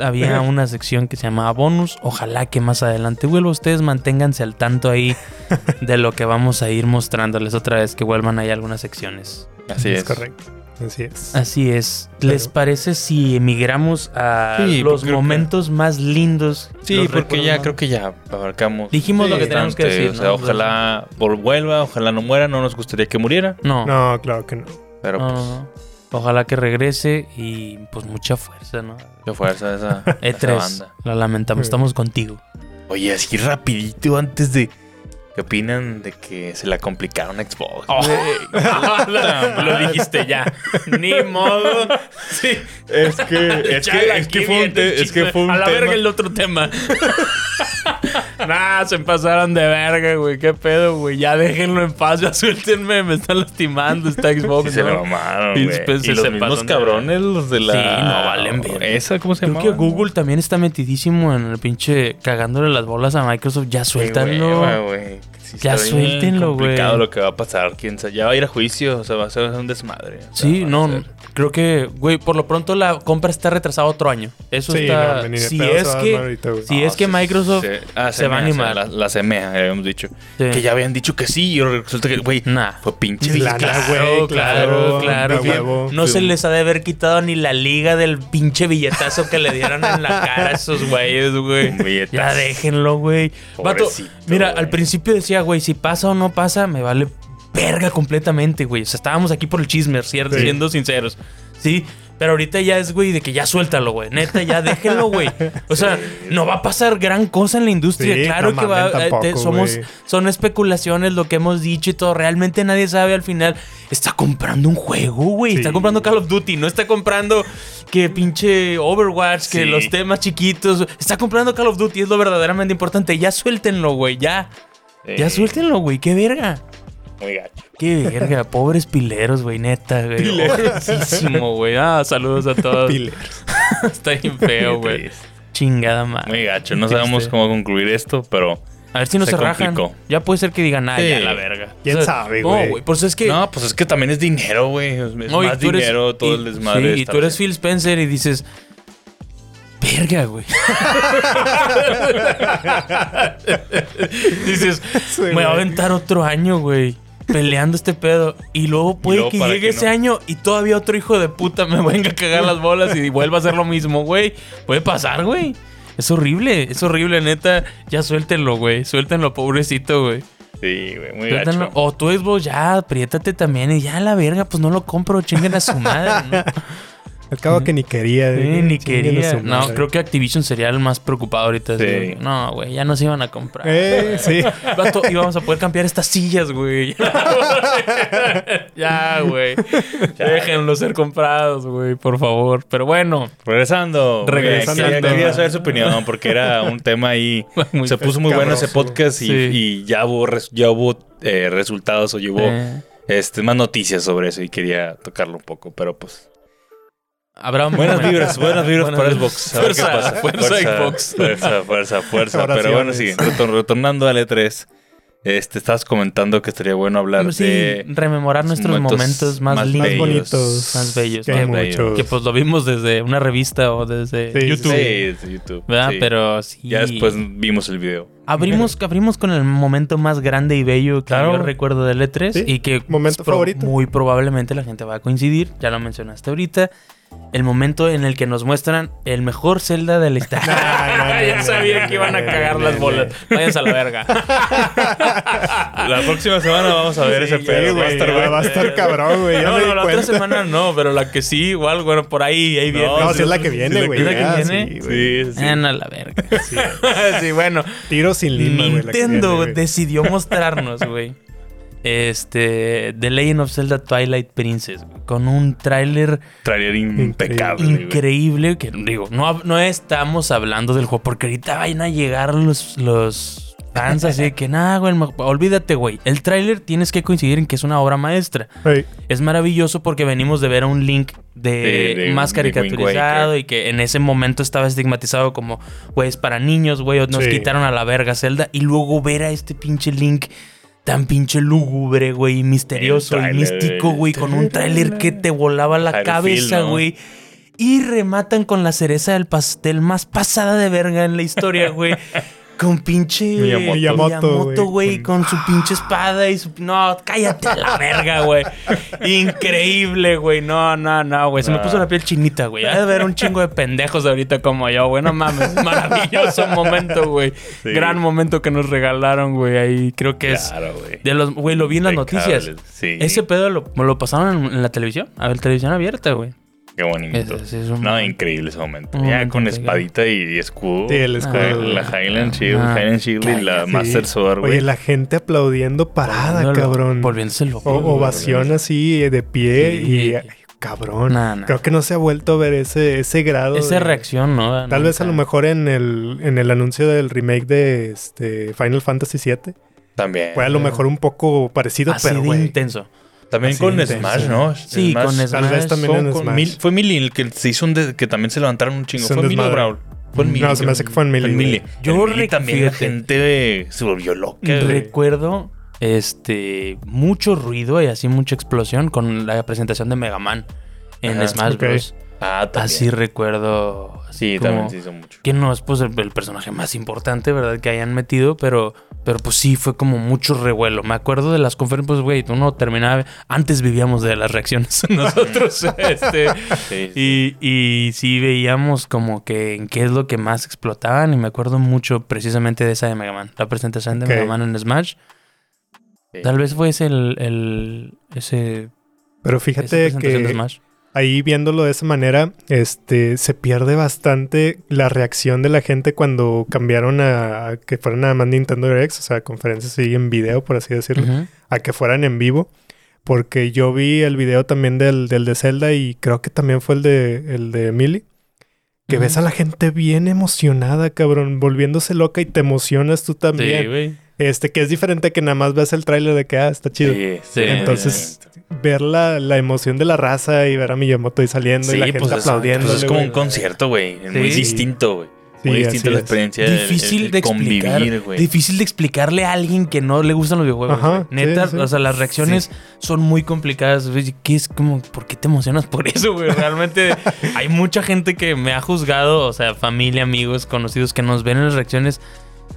había una sección que se llamaba bonus. Ojalá que más adelante vuelva. Ustedes manténganse al tanto ahí de lo que vamos a ir mostrándoles otra vez que vuelvan ahí algunas secciones. Así es. correcto. Así es. Así es. ¿Les parece si emigramos a los momentos más lindos? Sí, porque ya creo que ya abarcamos. Dijimos lo que tenemos que decir. O sea, ojalá vuelva, ojalá no muera. No nos gustaría que muriera. No. No, claro que no. Pero pues. Ojalá que regrese y pues mucha fuerza, ¿no? Mucha fuerza esa, E3, banda. La lamentamos, estamos contigo. Oye, así rapidito antes de... ¿Qué opinan de que se la complicaron a Xbox? Oh. lo, dijiste ya. Ni modo. Sí. Es que, es que, es que fue un, es que fue un A la verga el otro tema. nah, se pasaron de verga, güey. ¿Qué pedo, güey? Ya déjenlo en paz, ya suéltenme. Me están lastimando esta Xbox. Sí, se lo mamaron, güey. Y los mismos cabrones, los de la... Sí, no valen verga. ¿Esa cómo se llama? Creo que Google también está metidísimo en el pinche cagándole las bolas a Microsoft. Ya suéltanlo. güey. Ya suéltenlo, güey. complicado lo que va a pasar. Quién sabe. Ya va a ir a juicio. O sea, va a ser un desmadre. sí, no. Creo que, güey, por lo pronto la compra está retrasada otro año. Eso está. si es que, si es que Microsoft ah, se, va a animar. La, la CMEA, habíamos dicho. Que ya habían dicho que sí. Y resulta que, güey, nah. fue pinche claro, claro, claro. No se les ha de haber quitado ni la liga del pinche billetazo que le dieron en la cara a esos güeyes, güey. Ya déjenlo, güey. Mira, al principio decía, güey, si pasa o no pasa, me vale verga completamente, güey. O sea, estábamos aquí por el chisme, ¿cierto? siendo sinceros. Sí, pero ahorita ya es, güey, de que ya suéltalo, güey. Neta, ya déjenlo, güey. O sea, no va a pasar gran cosa en la industria. claro que va. Eh, somos, son especulaciones lo que hemos dicho y todo. Realmente nadie sabe al final. Está comprando un juego, güey. Está comprando Call of Duty. No está comprando que pinche Overwatch, que los temas chiquitos. Está comprando Call of Duty. Es lo verdaderamente importante. Ya suéltenlo, güey. Ya. Ya suéltenlo, güey. Qué verga muy gacho. Qué verga, pobres pileros, güey, neta, güey. Pilerísimo, güey. Ah, saludos a todos. Pileros. Está bien feo, güey. Chingada madre. Muy gacho. No sabemos cómo concluir esto, pero. A ver si no se, rajan. Ya puede ser que digan, ah, ya la verga. ¿Quién sabe, güey? No, güey. Pues es que. No, pues es que también es dinero, güey. Es más dinero, todo el desmadre. Sí, y tú eres Phil Spencer y dices. Verga, güey. dices, me va a aventar otro año, güey peleando este pedo. Y luego puede que llegue ese año y todavía otro hijo de puta me venga a cagar las bolas y vuelva a hacer lo mismo, güey. Puede pasar, güey. Es horrible, es horrible, neta. Ya suéltenlo, güey. Suéltenlo, pobrecito, güey. Sí, güey, muy gacho. O tú, vos ya, apriétate también y ya la verga, pues no lo compro, chinguen a su madre, ¿no? Al cabo que ni quería. ni quería. No, creo que Activision sería el más preocupado ahorita. Sí. No, güey, ya nos iban a comprar. Eh, sí. Y íbamos a poder cambiar estas sillas, güey. ya, güey. Déjenlo ser comprados, güey, por favor. Pero bueno. Regresando. Regresando. Quería, saber su opinión porque era un tema ahí. se puso muy bueno ese podcast y, ya hubo, ya hubo eh, resultados o llevó eh. este, más noticias sobre eso y quería tocarlo un poco, pero pues buenas vibras, buenas vibras para Xbox. Fuerza, fuerza, Xbox. Fuerza, fuerza, fuerza. Pero bueno, sí, retornando al E3. Este, estabas comentando que estaría bueno hablar sí, de... rememorar nuestros momentos, más, lindos, bonitos. Más bellos. Que, que, pues lo vimos desde una revista o desde YouTube. Sí, desde YouTube. ¿Verdad? Pero sí... Ya después vimos el video. Abrimos, abrimos con el momento más grande y bello que yo recuerdo del E3 y que... Momento favorito. Muy probablemente la gente va a coincidir, ya lo mencionaste ahorita el momento en el que nos muestran el mejor Zelda de la historia. ya sabía que iban a cagar las bolas. Váyanse a la verga. la próxima semana vamos a ver ese pedo. va, a estar, va a estar cabrón, güey. No, no, la otra semana no, pero la que sí, igual, bueno, por ahí, ahí viene. No, si es la que viene, güey. ¿Es la que viene? Sí, sí. a la verga. Sí, bueno. Tiro sin lima, güey. Nintendo decidió mostrarnos, güey este The Legend of Zelda Twilight Princess con un tráiler tráiler impecable increíble que digo no, no estamos hablando del juego porque ahorita vayan a llegar los los fans así que nada güey olvídate güey el tráiler tienes que coincidir en que es una obra maestra. Es maravilloso porque venimos de ver a un Link de, más caricaturizado y que en ese momento estaba estigmatizado como güey es para niños güey nos quitaron a la verga Zelda y luego ver a este pinche Link tan pinche lúgubre, güey, misterioso y místico, güey, con un tráiler que te volaba la cabeza, güey. Y rematan con la cereza del pastel más pasada de verga en la historia, güey. Con pinche Miyamoto, güey, con su pinche espada y su... No, cállate a la verga, güey. Increíble, güey. No, no, no, güey. Se me puso la piel chinita, güey. Hay de ver un chingo de pendejos ahorita como yo, güey. No mames. Maravilloso momento, güey. Gran momento que nos regalaron, güey. Ahí creo que claro, es... Güey. De los... Güey, lo vi en las noticias. Sí. Ese pedo lo, lo pasaron en, en la televisión. A ver, televisión abierta, güey. Qué bonito. no, increíble ese momento. ya con espadita y, escudo. Sí, el escudo. la Highland Shield, Highland Shield y la Master Sword, güey. Oye, la gente aplaudiendo parada, cabrón. Volviéndose loco. ovación así de pie y cabrón. Creo que no se ha vuelto a ver ese, ese grado. Esa reacción, ¿no? Tal vez a lo mejor en el, en el anuncio del remake de este Final Fantasy VII. También. Fue a lo mejor un poco parecido, Así pero de intenso. También con Smash, ¿no? Sí, con Smash. Tal vez también en Smash. fue Millie el que se hizo un que también se levantaron un chingo. Fue Millie Brawl. Fue en Millie. No, se me hace que fue en Millie. Yo también la gente se volvió loca. Recuerdo este mucho ruido y así mucha explosión con la presentación de Mega Man en Smash Bros. Ah, Así recuerdo. Sí, también se hizo mucho. Que no es pues el, personaje más importante, ¿verdad? Que hayan metido, pero, pero pues sí fue como mucho revuelo. Me acuerdo de las conferencias, pues güey, uno terminaba. Antes vivíamos de las reacciones nosotros. este, Y, y sí veíamos como que en qué es lo que más explotaban. Y me acuerdo mucho precisamente de esa de Mega Man. La presentación de Mega Man en Smash. Tal vez fue ese el, el ese. Pero fíjate que ahí viéndolo de esa manera, este, se pierde bastante la reacción de la gente cuando cambiaron a, que fueran a más Nintendo Direct, o sea, conferencias así en video, por así decirlo, a que fueran en vivo. Porque yo vi el video también del, del, de Zelda y creo que también fue el de, el de Millie. Que ves a la gente bien emocionada, cabrón, volviéndose loca y te emocionas tú también. Sí, güey. Este, que es diferente que nada más ves el tráiler de que, ah, está chido. Sí, sí. Entonces, ver la, la, emoción de la raza y ver a Miyamoto ahí saliendo y la gente pues aplaudiendo. Pues es como un concierto, güey. Muy distinto, güey. Muy distinta la experiencia. Difícil de explicar. güey. Difícil de explicarle a alguien que no le gustan los videojuegos. Ajá, Neta, o sea, las reacciones son muy complicadas. ¿Qué es como, por qué te emocionas por eso, güey? Realmente hay mucha gente que me ha juzgado, o sea, familia, amigos, conocidos que nos ven en las reacciones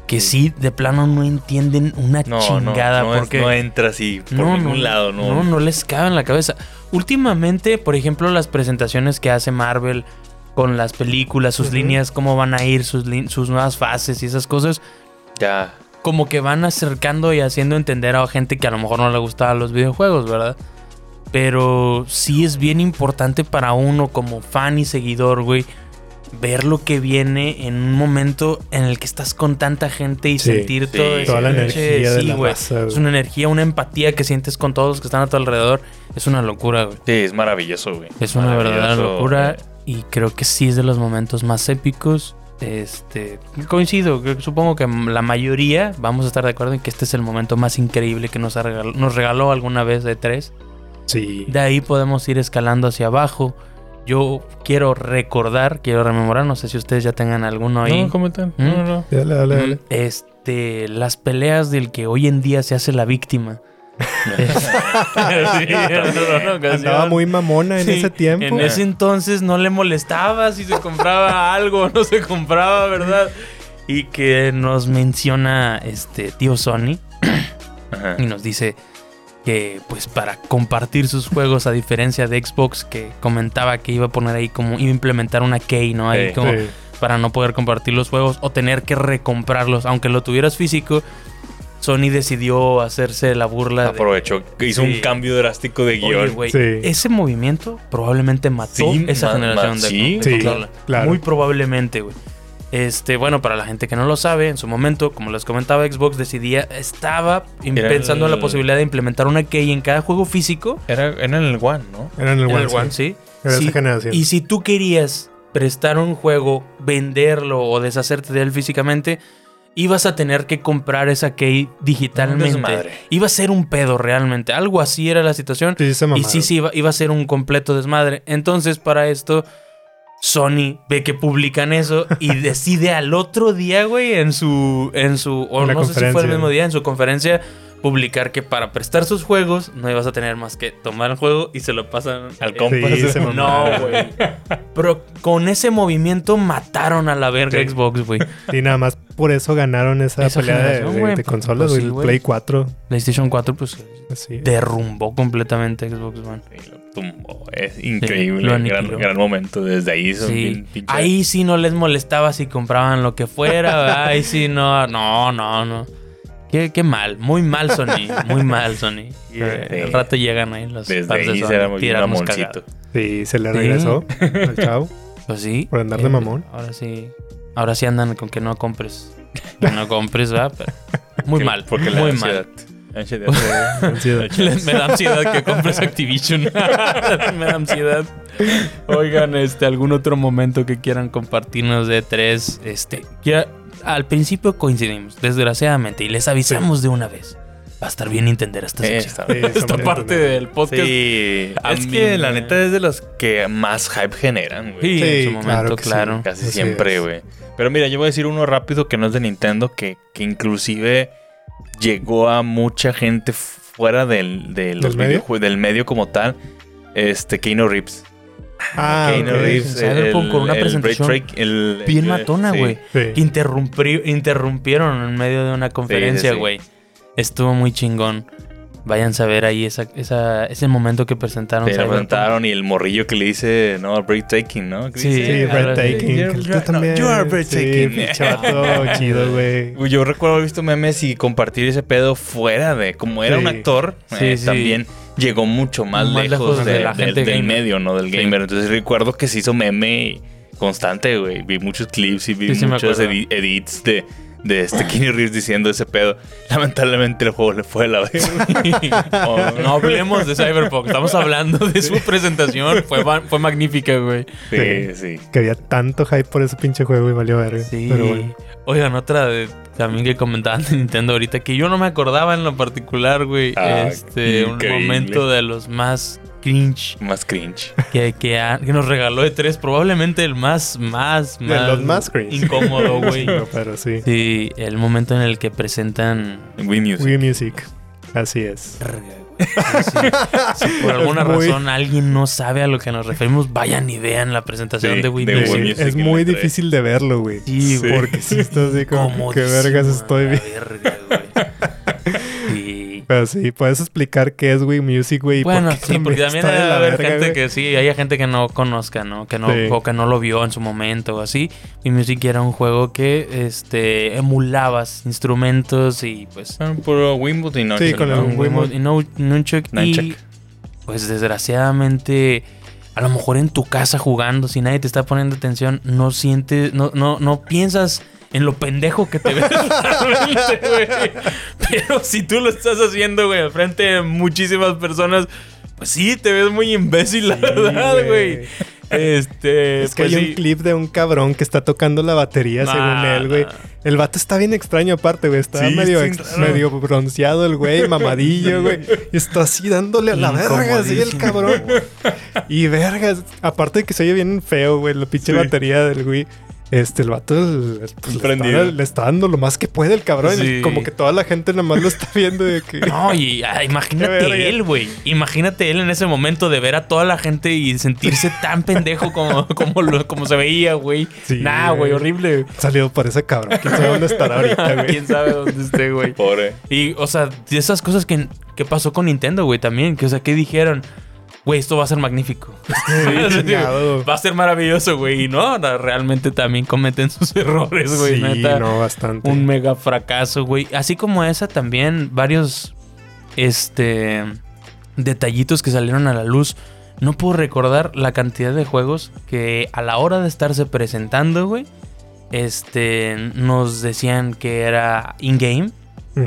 que sí, de plano no entienden una chingada. No, porque no entra así por ningún lado, ¿no? No, no les cabe en la cabeza. Últimamente, por ejemplo, las presentaciones que hace Marvel con las películas, sus líneas, cómo van a ir, sus, sus nuevas fases y esas cosas. Ya. Como que van acercando y haciendo entender a gente que a lo mejor no le gustaban los videojuegos, ¿verdad? Pero sí es bien importante para uno como fan y seguidor, güey ver lo que viene en un momento en el que estás con tanta gente y sentir todo toda la energía de la Es una energía, una empatía que sientes con todos los que están a tu alrededor. Es una locura, güey. Sí, es maravilloso, güey. Es una verdadera locura y creo que sí es de los momentos más épicos. Este, coincido, supongo que la mayoría vamos a estar de acuerdo en que este es el momento más increíble que nos, regaló, nos regaló alguna vez de tres. Sí. De ahí podemos ir escalando hacia abajo yo quiero recordar, quiero rememorar, no sé si ustedes ya tengan alguno ahí. No, comentan. ¿Mm? No, no, Dale, dale, dale. Este, las peleas del que hoy en día se hace la víctima. sí, Andaba muy mamona en ese tiempo. En ese entonces no le molestaba si se compraba algo o no se compraba, ¿verdad? Y que nos menciona este tío Sony y nos dice que pues para compartir sus juegos a diferencia de Xbox que comentaba que iba a poner ahí como iba a implementar una key, ¿no? Ahí como para no poder compartir los juegos o tener que recomprarlos, aunque lo tuvieras físico. Sony decidió hacerse la burla. Aprovechó, hizo un cambio drástico de guion. Ese movimiento probablemente mató esa generación de, sí, Muy probablemente, güey. Este, bueno, para la gente que no lo sabe, en su momento, como les comentaba, Xbox decidía, estaba pensando en la posibilidad de implementar una key en cada juego físico. Era, en el One, ¿no? Era en el One, el One sí. Era esa generación. Y si tú querías prestar un juego, venderlo o deshacerte de él físicamente, ibas a tener que comprar esa key digitalmente. Iba a ser un pedo realmente. Algo así era la situación. y sí, sí, iba, iba a ser un completo desmadre. Entonces, para esto Sony ve que publican eso y decide al otro día, güey, en su. En su. O no sé si fue el mismo día, en su conferencia, publicar que para prestar sus juegos no ibas a tener más que tomar el juego y se lo pasan al compa. no, güey. Pero con ese movimiento mataron a la verga Xbox, güey. Y nada más por eso ganaron esa, pelea de, consolas, pues güey. Play 4. PlayStation 4, pues derrumbó completamente Xbox One. Es increíble. gran, momento. Desde ahí son Ahí sí no les molestaba si compraban lo que fuera. Ahí sí no. No, no, no. Qué, qué, mal, muy mal Sony, muy mal Sony. Y eh, al rato llegan ahí los Desde ahí de Sony, se era muy Sí, se le regresó al chavo. Pues sí. Por andar de mamón. Ahora sí. Ahora sí andan con que no compres. Que no compres, ¿verdad? Pero muy mal. Porque muy mal. Ansiedad. me da ansiedad que compres Activision. me da ansiedad. Oigan, este, algún otro momento que quieran compartirnos de tres. Este, al principio coincidimos, desgraciadamente, y les avisamos de una vez. Va a estar bien entender esta, esta, esta parte del podcast. Sí. es que la neta es de los que más hype generan, güey. Sí, en su momento, claro. Casi siempre, güey. Pero mira, yo voy a decir uno rápido que no es de Nintendo, que, que inclusive llegó a mucha gente fuera del, de los ¿Del, medio? del medio como tal. Este, Keanu Reeves. Ah, Keanu Reeves. El, con una presentación bien matona, güey. Que interrumpieron en medio de una conferencia, güey. Estuvo muy chingón. Vayan a ver ahí esa, esa, ese momento que presentaron. Se presentaron y el morrillo que le dice, no, breathtaking, ¿no? Sí, sí breathtaking. Tú también. you are breathtaking. Sí, chato, chido, güey. Yo recuerdo haber visto memes y compartir ese pedo fuera de... Como era un actor, eh, también llegó mucho más, lejos, de, la gente del, medio, ¿no? Del gamer. Entonces recuerdo que se hizo meme constante, güey. Vi muchos clips y vi muchos edits de de este Kenny Reeves diciendo ese pedo. Lamentablemente el juego le fue a la vez. no hablemos de Cyberpunk, estamos hablando de su presentación. Fue, fue magnífica, güey. Sí, sí, Que había tanto hype por ese pinche juego y valió verga. Sí. Pero bueno. Oigan, otra de, también que comentaban de Nintendo ahorita, que yo no me acordaba en lo particular, güey. Ah, este, un momento de los más cringe. Más cringe. Que, que, nos regaló de tres, probablemente el más, más, más. Los más cringe. Incómodo, güey. pero sí. Sí, el momento en el que presentan. Wii Music. Wii Music. Así es. si por alguna razón alguien no sabe a lo que nos referimos, vayan y vean la presentación de Wii, Music. Es muy difícil de verlo, güey. Sí, güey. Porque si estás así como, que vergas estoy viendo. Pero sí, puedes explicar qué es Wii Music, güey. Bueno, sí, porque también debe haber gente que sí, hay gente que no conozca, ¿no? Que no, o que no lo vio en su momento o así. Wii Music era un juego que este emulabas instrumentos y pues. Ah, puro Wiimote y Nunchuck. Sí, con el Wiimote y Nunchuck. Y pues desgraciadamente a lo mejor en tu casa jugando, si nadie te está poniendo atención, no sientes, no, no, no piensas en lo pendejo que te ves güey. Pero si tú lo estás haciendo, güey, frente de muchísimas personas, pues sí, te ves muy imbécil, la verdad, güey. Este, es que pues hay un clip de un cabrón que está tocando la batería, según él, güey. El vato está bien extraño aparte, güey. Está medio, medio bronceado el güey, mamadillo, güey. Y está así dándole a la verga, así el cabrón. Y vergas, aparte de que se oye bien feo, güey, la pinche batería del güey. Este, el vato pues, le, está, dando lo más que puede el cabrón. como que toda la gente nada más lo está viendo de que. No, y ah, imagínate él, güey. Imagínate él en ese momento de ver a toda la gente y sentirse tan pendejo como, como, como se veía, güey. nah, güey, horrible. Salió por ese cabrón. ¿Quién sabe dónde estará ahorita, güey? ¿Quién sabe dónde esté, güey? Pobre. Y, o sea, de esas cosas que, que pasó con Nintendo, güey, también. Que, o sea, ¿qué dijeron? Güey, esto va a ser magnífico. va a ser maravilloso, güey. Y no, realmente también cometen sus errores, güey. Sí, no, bastante. Un mega fracaso, güey. Así como esa, también varios, este, detallitos que salieron a la luz. No puedo recordar la cantidad de juegos que a la hora de estarse presentando, güey, este, nos decían que era in-game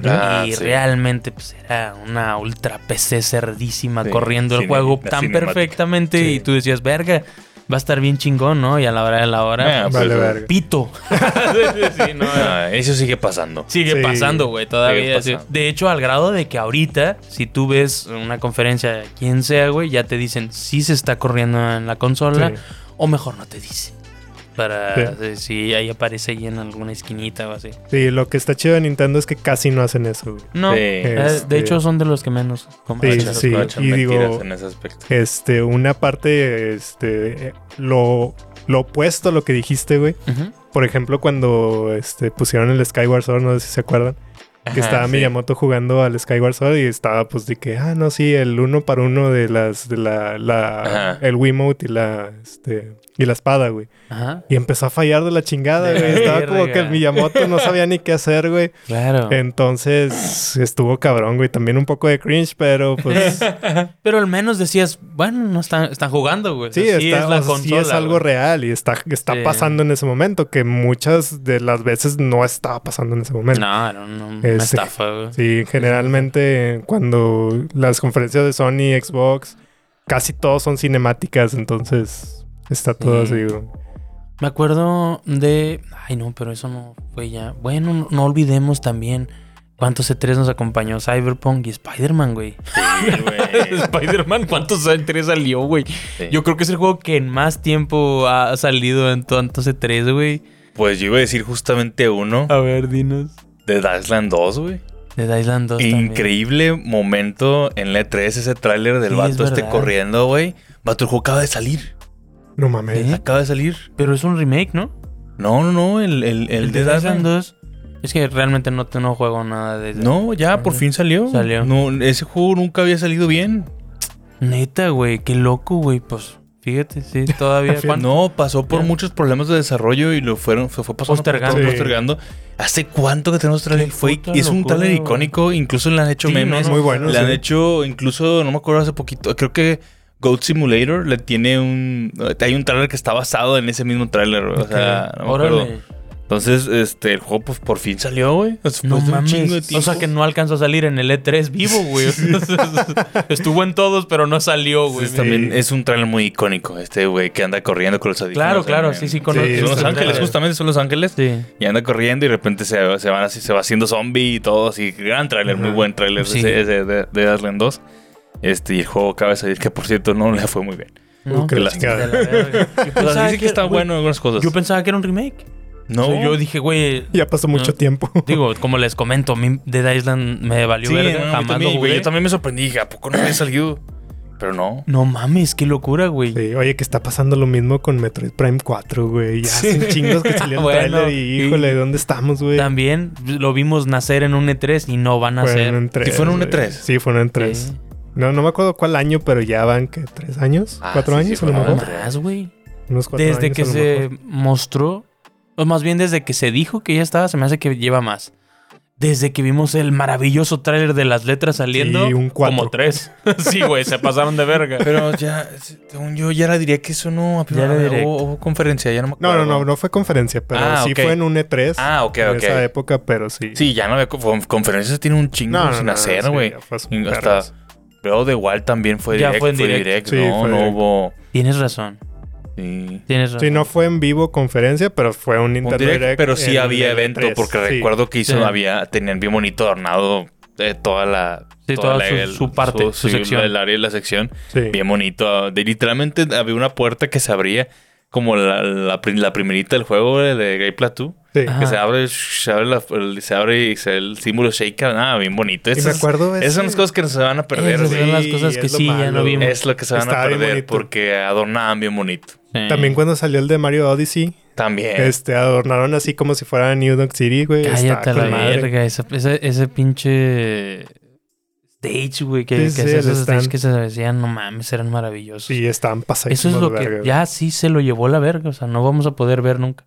Ah, y realmente pues, era una ultra PC cerdísima corriendo el juego tan perfectamente y tú decías, verga, va a estar bien chingón, ¿no? Y a la hora de la hora, pues, vale, pito. Eso sigue pasando. Sigue pasando, güey, todavía. De hecho, al grado de que ahorita, si tú ves una conferencia de quien sea, güey, ya te dicen si se está corriendo en la consola o mejor no te dicen para si ahí aparece ahí en alguna esquinita o así. Sí, lo que está chido de Nintendo es que casi no hacen eso. No, eh, de hecho son de los que menos sí, sí. y digo, en ese aspecto. este, una parte, este, lo, lo opuesto a lo que dijiste, güey. Por ejemplo, cuando este, pusieron el Skyward Sword, no sé si se acuerdan. que estaba Miyamoto jugando al Skyward Sword y estaba pues de que, ah, no, sí, el uno para uno de las, de la, la el Wiimote y la, este, y la espada, güey. Ajá. Y empezó a fallar de la chingada, güey. Estaba como que el Miyamoto no sabía ni qué hacer, güey. Claro. Entonces estuvo cabrón, güey. También un poco de cringe, pero pues. pero al menos decías, bueno, no están, están jugando, güey. Sí, es, la sí es algo real y está, está pasando en ese momento, que muchas de las veces no estaba pasando en ese momento. No, no, no. Una este, estafa, güey. Sí, generalmente cuando las conferencias de Sony, Xbox, casi todos son cinemáticas, entonces está todo así, güey. Me acuerdo de. Ay, no, pero eso no fue ya. Bueno, no olvidemos también cuántos E3 nos acompañó Cyberpunk y Spider-Man, güey. Sí, güey. Spider-Man, ¿cuántos E3 salió, güey? Yo creo que es el juego que en más tiempo ha salido en tantos E3, güey. Pues yo iba a decir justamente uno. A ver, dinos. De Island 2, güey. De Island 2. Increíble momento en la E3, ese tráiler del vato este corriendo, güey. Vato, el juego acaba de salir. No mames. Acaba de salir. Pero es un remake, ¿no? No, no, no. El, el, el, de Island 2. Es que realmente no, no juego nada de... No, ya por fin salió. Salió. No, ese juego nunca había salido bien. Neta, güey. Qué loco, güey. Pues fíjate, sí, todavía... no, pasó por muchos problemas de desarrollo y lo fueron, se fue pasando postergando. postergando. ¿Hace cuánto que tenemos trailer? Fue, es un trailer icónico. Incluso le han hecho memes. muy bueno. Le han hecho, incluso, no me acuerdo hace poquito, creo que Goat Simulator le tiene un. Hay un trailer que está basado en ese mismo trailer, O sea, no me acuerdo. Entonces, este, el juego pues, por fin salió, güey. No mames. O sea que no alcanzó a salir en el E3 vivo, güey. Estuvo en todos, pero no salió, güey. también es un trailer muy icónico, este güey que anda corriendo con los audífonos. Claro, claro, sí, sí, con Los Ángeles, justamente son Los Ángeles. Sí. Y anda corriendo y de repente se, se van así, se va haciendo zombie y todo así. Gran trailer, muy buen trailer ese, de, de Aslan 2. Este, y el juego acaba de salir, que por cierto no le fue muy bien. No, que la Yo que está bueno en algunas cosas. Yo pensaba que era un remake. No. yo dije, güey. Ya pasó mucho tiempo. Digo, como les comento, a mí Dead Island me valió verga. jamás también, Yo también me sorprendí. Dije, ¿a poco no había salido? Pero no. No mames, qué locura, güey. Sí, oye, que está pasando lo mismo con Metroid Prime 4, güey. Ya hacen chingos que salió el trailer y híjole, ¿dónde estamos, güey? También lo vimos nacer en un E3 y no van a nacer. En ¿Sí fue en un E3? Sí, fue en un E3. No, no me acuerdo cuál año, pero ya van, ¿qué? ¿Tres años? Ah, ¿Cuatro años? Sí, a lo mejor. Más, güey. Unos cuatro Desde que se mostró o más bien desde que se dijo que ya estaba, se me hace que lleva más. Desde que vimos el maravilloso tráiler de las letras saliendo, sí, un como tres. sí, güey, se pasaron de verga. Pero ya, según yo, ya le diría que eso no ya hubo, conferencia, ya no me acuerdo. No, no, no, no fue conferencia, pero ah, sí fue en un E3. Ah, ok, ok. En esa época, pero sí. Sí, ya no había conferencias, tiene un chingo sin hacer, güey. Hasta Pero de igual también fue ya fue en direct. no, no hubo. Tienes razón. Sí. Tienes Sí, no fue en vivo conferencia, pero fue un Nintendo Pero sí había evento, porque recuerdo que hizo, había, tenían bien bonito adornado eh, toda la... toda, su, parte, su, sección. El área de la sección. Bien bonito. De, literalmente había una puerta que se abría como la, la, primerita del juego de Game Plateau. Sí. Que se abre, se abre, el, se abre y se, el símbolo shaker. Nada, bien bonito. Esas, me acuerdo esas son las cosas que se van a perder. Esas son las cosas que sí, ya no vimos. Es lo que se van a perder porque adornaban bien bonito. También cuando salió el de Mario Odyssey. También. Este, adornaron así como si fuera New York City, güey. Cállate la verga. Ese, ese, ese, pinche stage, güey. Que, sí, que esos stage que se decían, no mames, eran maravillosos. Sí, están pasadísimos Eso es lo que ya sí se lo llevó la verga. O sea, no vamos a poder ver nunca.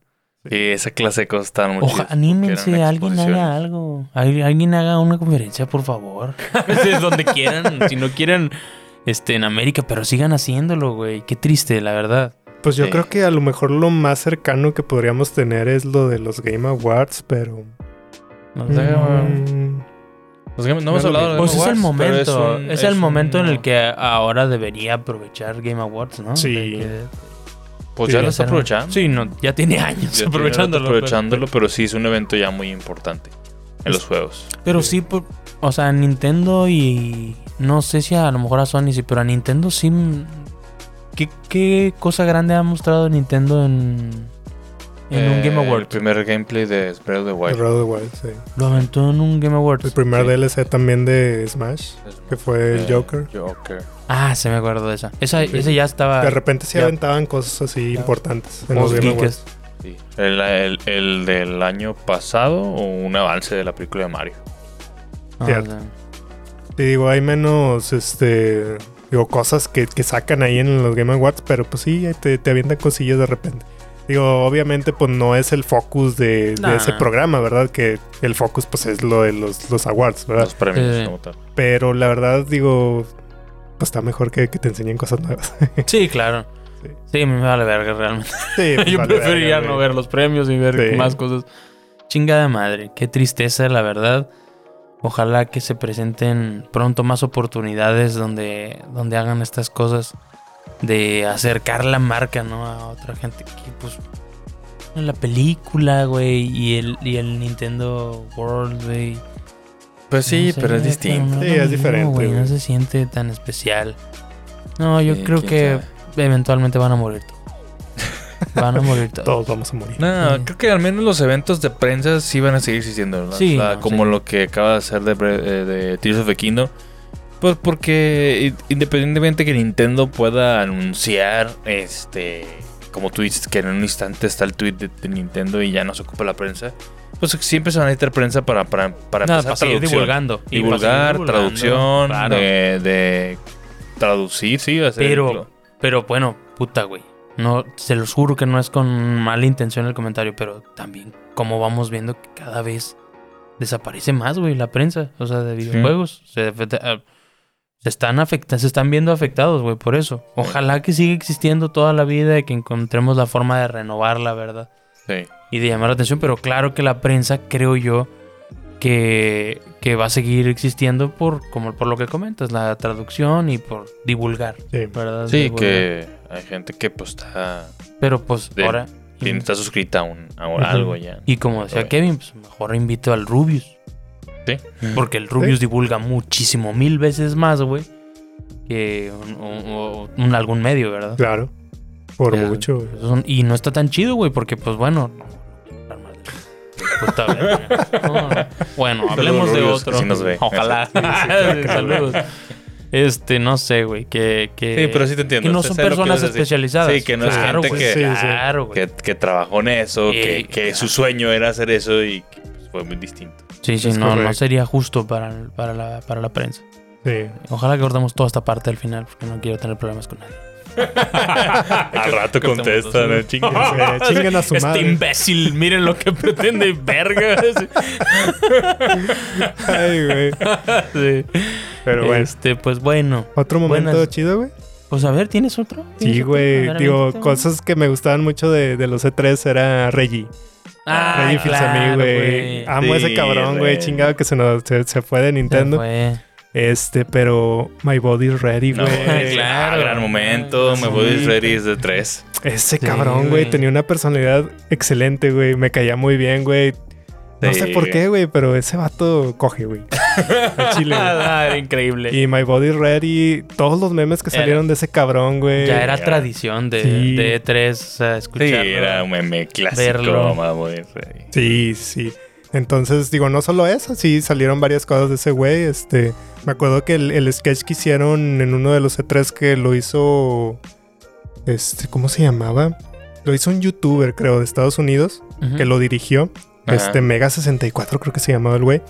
Sí, esa clase de cosas están mucho. Oja, anímense, alguien haga algo. Alguien haga una conferencia, por favor. donde quieran. si no quieren este, en América, pero sigan haciéndolo, güey. Qué triste, la verdad. Pues yo creo que a lo mejor lo más cercano que podríamos tener es lo de los Game Awards, pero. No, mm, no hemos hablado de Pues es el momento. Es, el momento en el que ahora debería aprovechar Game Awards, ¿no? Sí. Pues ya lo está aprovechando. Sí, no, ya tiene años aprovechándolo. aprovechándolo, pero... sí es un evento ya muy importante en los juegos. Pero sí, o sea, Nintendo y no sé si a lo mejor a Sony sí, pero a Nintendo sí ¿Qué, cosa grande ha mostrado Nintendo en, en un Game eh, Award? El primer gameplay de Breath of the Wild. Breath of the Wild, sí. Lo aventó en un Game Award. El primer DLC también de Smash, que fue el Joker. Joker. Ah, se me acuerdo de esa. Esa, Ese ya estaba. De repente se aventaban cosas así importantes en los Game Awards. Sí. El, el, el, del año pasado o un avance de la película de Mario. Ah, Cierto. Te digo, hay menos este Digo, cosas que, sacan ahí en los Game Awards, pero pues sí, te, te avientan cosillas de repente. Digo, obviamente, pues no es el focus de, ese programa, ¿verdad? Que el focus, pues es lo de los, los awards, ¿verdad? Los premios, como tal. Pero la verdad, digo, pues está mejor que, te enseñen cosas nuevas. sí, claro. Sí. me vale verga realmente. Sí, Yo preferiría no ver los premios y ver más cosas. Chinga de madre, qué tristeza, la verdad. Ojalá que se presenten pronto más oportunidades donde, donde hagan estas cosas de acercar la marca, ¿no? A otra gente que, pues, la película, güey, y el, y el Nintendo World, güey. Pues sí, pero es distinto. sí, es diferente. güey, no se siente tan especial. No, yo creo que eventualmente van a morir todos. Van a morir todos. todos vamos a morir. No, creo que al menos los eventos de prensa sí van a seguir existiendo, ¿verdad? Sí, O sea, no, como sí. lo que acaba de hacer de, eh, de Tears of the Kingdom. Pues porque independientemente que Nintendo pueda anunciar, este, como tú dices, que en un instante está el tweet de, de Nintendo y ya no se ocupa la prensa, pues siempre se van a necesitar prensa para, para, para Nada, empezar para divulgando. Divulgar, divulgando, traducción, claro. de, de traducir, sí, hacer Pero, pero bueno, puta, güey. No, se los juro que no es con mala intención el comentario, pero también como vamos viendo que cada vez desaparece más, güey, la prensa, o sea, de videojuegos. Se, eh, se están afecta, se están viendo afectados, güey, por eso. Ojalá que siga existiendo toda la vida y que encontremos la forma de renovar la verdad Sí. y de llamar la atención, pero claro que la prensa, creo yo, que, que va a seguir existiendo por, como por lo que comentas, la traducción y por divulgar, Sí. ¿verdad? Sí, Divulgar. que hay gente que pues está, Pero pues de- ahora... está suscrita a, un, a algo ya. Y como decía Oye. Kevin, pues mejor invito al Rubius. Sí. Porque el Rubius divulga muchísimo, mil veces más, güey, que un- un- un- algún medio, ¿verdad? Claro. Por mucho. güey. Eso son- y no está tan chido, güey, porque pues bueno. No, no. Bueno, hablemos de Rubius, otro. nos ve. Ojalá. Saludos. Este, no sé, güey, que, que, Sí, pero sí te entiendo. que no son personas especializadas. Sí, que no es gente güey, que- Sí, sí. Claro, güey. Que, que trabajó en eso, que, Eh, su sueño era hacer eso y pues, fue muy distinto. Sí, sí, no, no sería justo para, el- para, la, para la prensa. Sí. Ojalá que cortemos toda esta parte al final, porque no quiero tener problemas con nadie. Al rato contestan, ¿eh? Chingue. Eh, chingan a su Este madre. imbécil, miren lo que pretende, verga. Ay, güey. Sí. Pero bueno. Este, pues bueno. Otro momento buenas- chido, güey. Pues a ver, ¿tienes otro? ¿Tienes Sí, güey. Digo, cosas que me gustaban mucho de, de los E3 era Reggie. Ah, Reggie claro, güey. Amo Sí, ese cabrón, güey. Chingado que se, nos, se, se fue de Se Nintendo. fue. Este, pero My Body's Ready, No, güey. claro. claro, gran momento. Me voy Sí. ready es de tres. Ese Sí, cabrón, güey. tenía una personalidad excelente, güey. Me caía muy bien, güey. No Sí, sé por qué, güey, pero ese vato coge, güey. Chile. Ah, era increíble. Y My Body's Ready, todos los memes que Era- salieron de ese cabrón, güey. ya era ya. tradición de, Sí. de E3, o sea, Sí, era un meme clásico. Verlo. Ready. Sí, sí. Entonces, digo, no solo eso, sí salieron varias cosas de ese güey. Este, me acuerdo que el, el sketch que hicieron en uno de los E3 que lo hizo. Este, ¿cómo se llamaba? Lo hizo un youtuber, creo, de Estados Unidos, que lo dirigió. Ajá. Este, Mega 64, creo que se llamaba el güey.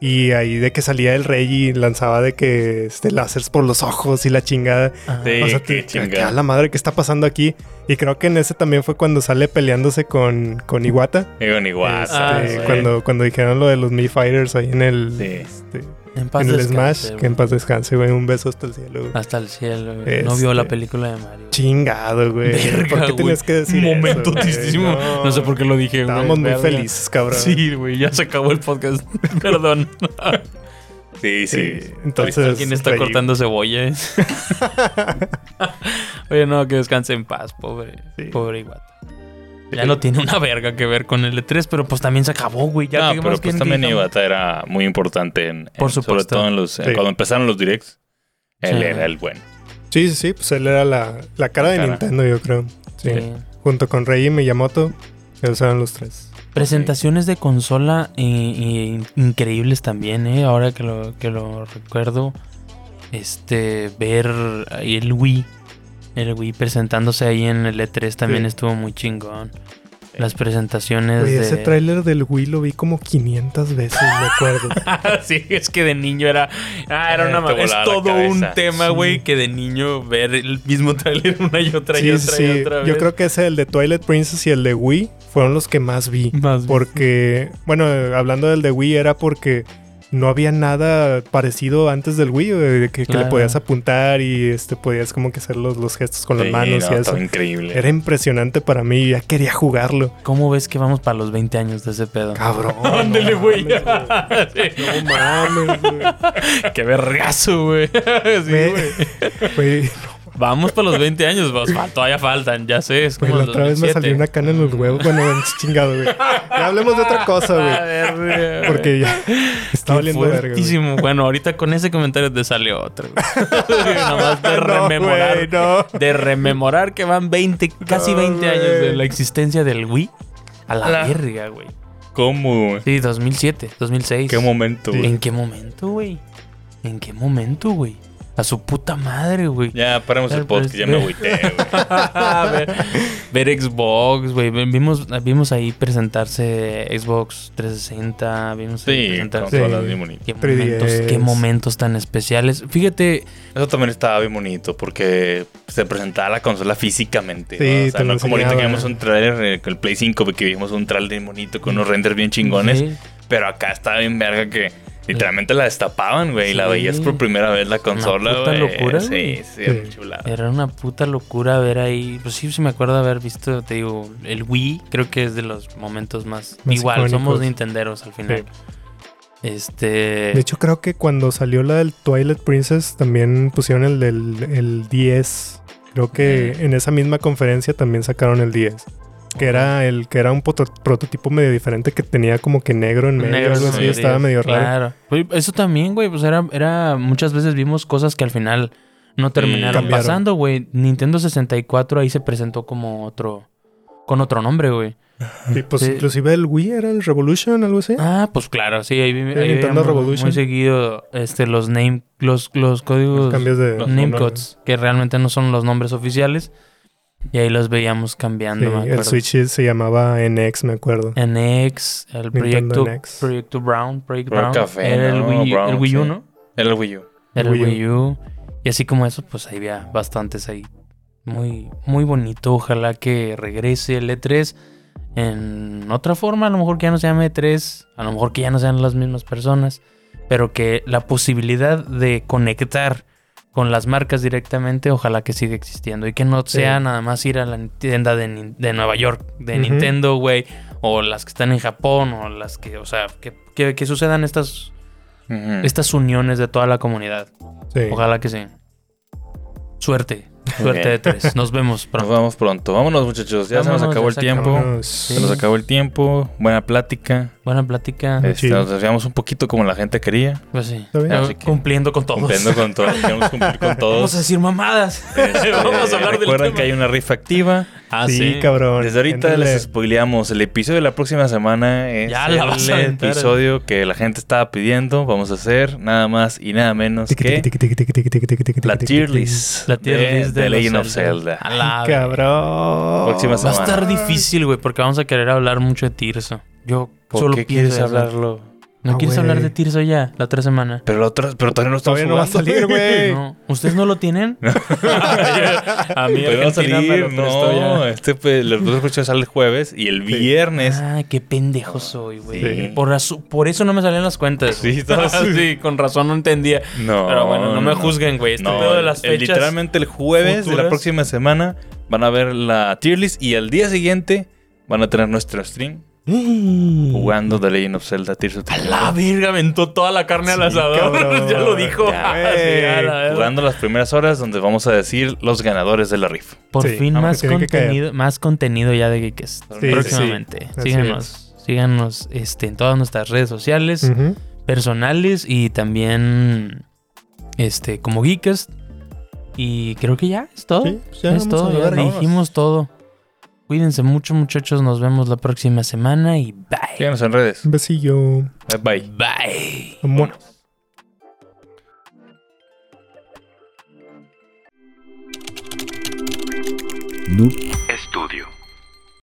Y ahí de que salía el rey y lanzaba de que este, láseres por los ojos y la chingada. Sí. o sea, qué que, que- chingada. a la madre, ¿qué está pasando aquí? Y creo que en ese también fue cuando sale peleándose con, con Iwata. Ni guasa. Ah, Este, sí. cuando, cuando dijeron lo de los Mi Fighters ahí en el, Sí. este, En paz en el descanse, Smash, que en paz descanse, güey. Un beso hasta el cielo. güey. Hasta el cielo, güey. No vio Este- la película de Mario. Chingado, güey. Verga, ¿Por qué tienes que decir Momento eso, güey? tristísimo. No. sé por qué lo dije, güey. Estábamos muy Verga. felices, cabrón. Sí, güey, ya se acabó el podcast. Perdón. Sí, sí. Sí, Entonces, ¿Quién está reí. cortando cebolla? Oye, no, que descanse en paz, pobre. Sí. Pobre Iguata. Ya no tiene una verga que ver con el E3, pero pues también se acabó, güey. Ya no, ¿qué pero pues que también? Iwata era muy importante en, Por en- sobre supuesto. todo en los en cuando empezaron los directs. Él Sí. era el bueno. Sí, sí, sí. Pues él era la, la cara de Cara. Nintendo, yo creo. Sí. Sí. Junto con Rey y Miyamoto. Ellos eran los tres. Presentaciones de consola eh, eh, increíbles también, ¿eh? Ahora que lo, que lo recuerdo. Este, ver el Wii. El Wii presentándose ahí en el E3 también Sí. estuvo muy chingón. Las presentaciones Güey, de... ese tráiler del Wii lo vi como 500 veces, me acuerdo. sí, es que de niño era. Ah, era Eh, una Es todo un tema, Sí. güey, que de niño ver el mismo trailer una y otra y otra sí. y otra vez. Yo creo que ese, el de Twilight Princess y el de Wii, fueron los que más vi. Más Porque, bueno, hablando del de Wii, era porque no había nada parecido antes del Wii, de que, le podías apuntar y este podías como que hacer los, los gestos con las manos y eso. increíble. Era impresionante para mí, ya quería jugarlo. ¿Cómo ves que vamos para los 20 años de ese pedo? Cabrón. Ándale, güey. No mames, güey. Qué vergazo, güey. Sí, güey. Vamos para los 20 años, pues, todavía faltan, ya sé. Es como la otra vez me salió una cana en los huevos. Bueno, chingado, güey. Ya hablemos de otra cosa, güey. Porque ya está valiendo verga. Bueno, ahorita con ese comentario te salió otro, güey. Nada más de rememorar. No, De rememorar que van 20, casi 20 años de la existencia del Wii. A la, verga, güey. ¿Cómo? Sí, 2007, 2006. ¿Qué momento, güey? ¿En qué momento, güey? ¿En qué momento, güey? A su puta madre, güey. Ya, paremos el podcast, ya me agüité, güey. ver, Xbox, güey. Vimos, vimos ahí presentarse Xbox 360. Vimos sí, presentarse. bien bonito. Qué momentos, qué momentos tan especiales. Fíjate. Eso también estaba bien bonito porque se presentaba la consola físicamente. Sí, O sea, no como ahorita que vimos un trailer eh, con el Play 5, que vimos un trailer bien bonito con unos renders bien chingones. Pero acá estaba bien verga que Literalmente la destapaban, güey, y la veías por primera vez la consola, güey. locura, Sí, sí, era chulada. Era una puta locura ver ahí. Pues sí, sí me acuerdo haber visto, te digo, el Wii. Creo que es de los momentos más. igual, somos nintenderos al final. Este. De hecho, creo que cuando salió la del Twilight Princess también pusieron el del el 10. Creo que en esa misma conferencia también sacaron el 10. Que era el que era un prototipo medio diferente que tenía como que negro en medio, algo así, estaba medio raro. Claro. Eso también, güey, pues era, era muchas veces vimos cosas que al final no terminaron pasando, güey. Nintendo 64 ahí se presentó como otro con otro nombre, güey. Y pues inclusive el Wii era el Revolution, algo así. Ah, pues claro, sí, ahí, ahí Nintendo Revolution. Muy seguido este los name los los códigos los cambios de name codes que realmente no son los nombres oficiales y ahí los veíamos cambiando. el Switch se llamaba NX, me acuerdo. NX, el proyecto, proyecto Brown, Project Brown. era el, Wii, el Wii U, ¿no? Era el Wii U. Era el Wii U. Y así como eso, pues ahí había bastantes ahí. Muy, muy bonito. Ojalá que regrese el E3 en otra forma. A lo mejor que ya no se llame E3. A lo mejor que ya no sean las mismas personas. Pero que la posibilidad de conectar con las marcas directamente, ojalá que siga existiendo. Y que no sea nada más ir a la tienda de, de Nueva York, de Nintendo, güey, o las que están en Japón, o las que, o sea, que, que, sucedan estas, estas uniones de toda la comunidad. Ojalá que sí. Suerte. Suerte de tres. Nos vemos pronto. Nos vemos pronto. Vámonos, muchachos. Ya se nos acabó el tiempo. Se nos acabó el tiempo. Buena plática. Buena plática. Este, nos desviamos un poquito como la gente quería. Pues sí. cumpliendo con todos. Cumpliendo con todos. cumplir con todos. Vamos a decir mamadas. Este, Vamos a hablar Recuerden que hay una rifa activa. Ah, sí, cabrón. Desde ahorita les spoileamos. El episodio de la próxima semana es el episodio que la gente estaba pidiendo. Vamos a hacer nada más y nada menos que la tier list. La tier list de, Legend of Zelda. cabrón. Próxima semana. Va a estar difícil, güey, porque vamos a querer hablar mucho de Tirso. Yo solo qué quieres hablarlo? ¿No, quieres hablar de Tirso ya la otra semana? Pero la otra, pero todavía no estamos Todavía no va a salir, güey. ¿Ustedes no lo tienen? a mí pero va a salir, no. Este pues, los dos escuchos sale el jueves y el viernes. Ah, qué pendejo soy, güey. Por, por, eso no me salían las cuentas. Sí, sí, con razón no entendía. No. Pero bueno, no, me juzguen, güey. Este pedo de las fechas. literalmente el jueves de la próxima semana van a ver la tier list y el día siguiente van a tener nuestro stream Jugando The Legend of Zelda Tears of A la verga, aventó toda la carne al asador. ya lo dijo. jugando las primeras horas donde vamos a decir los ganadores de la rifa. Por fin más contenido, más contenido ya de Geekest. próximamente. Síganos. Síganos este, en todas nuestras redes sociales, personales y también este, como Geekest. Y creo que ya es todo. es todo. Ya dijimos todo. Cuídense mucho, muchachos. Nos vemos la próxima semana y bye. Síganos en redes. Un besillo. Bye. Bye. Bueno. Noob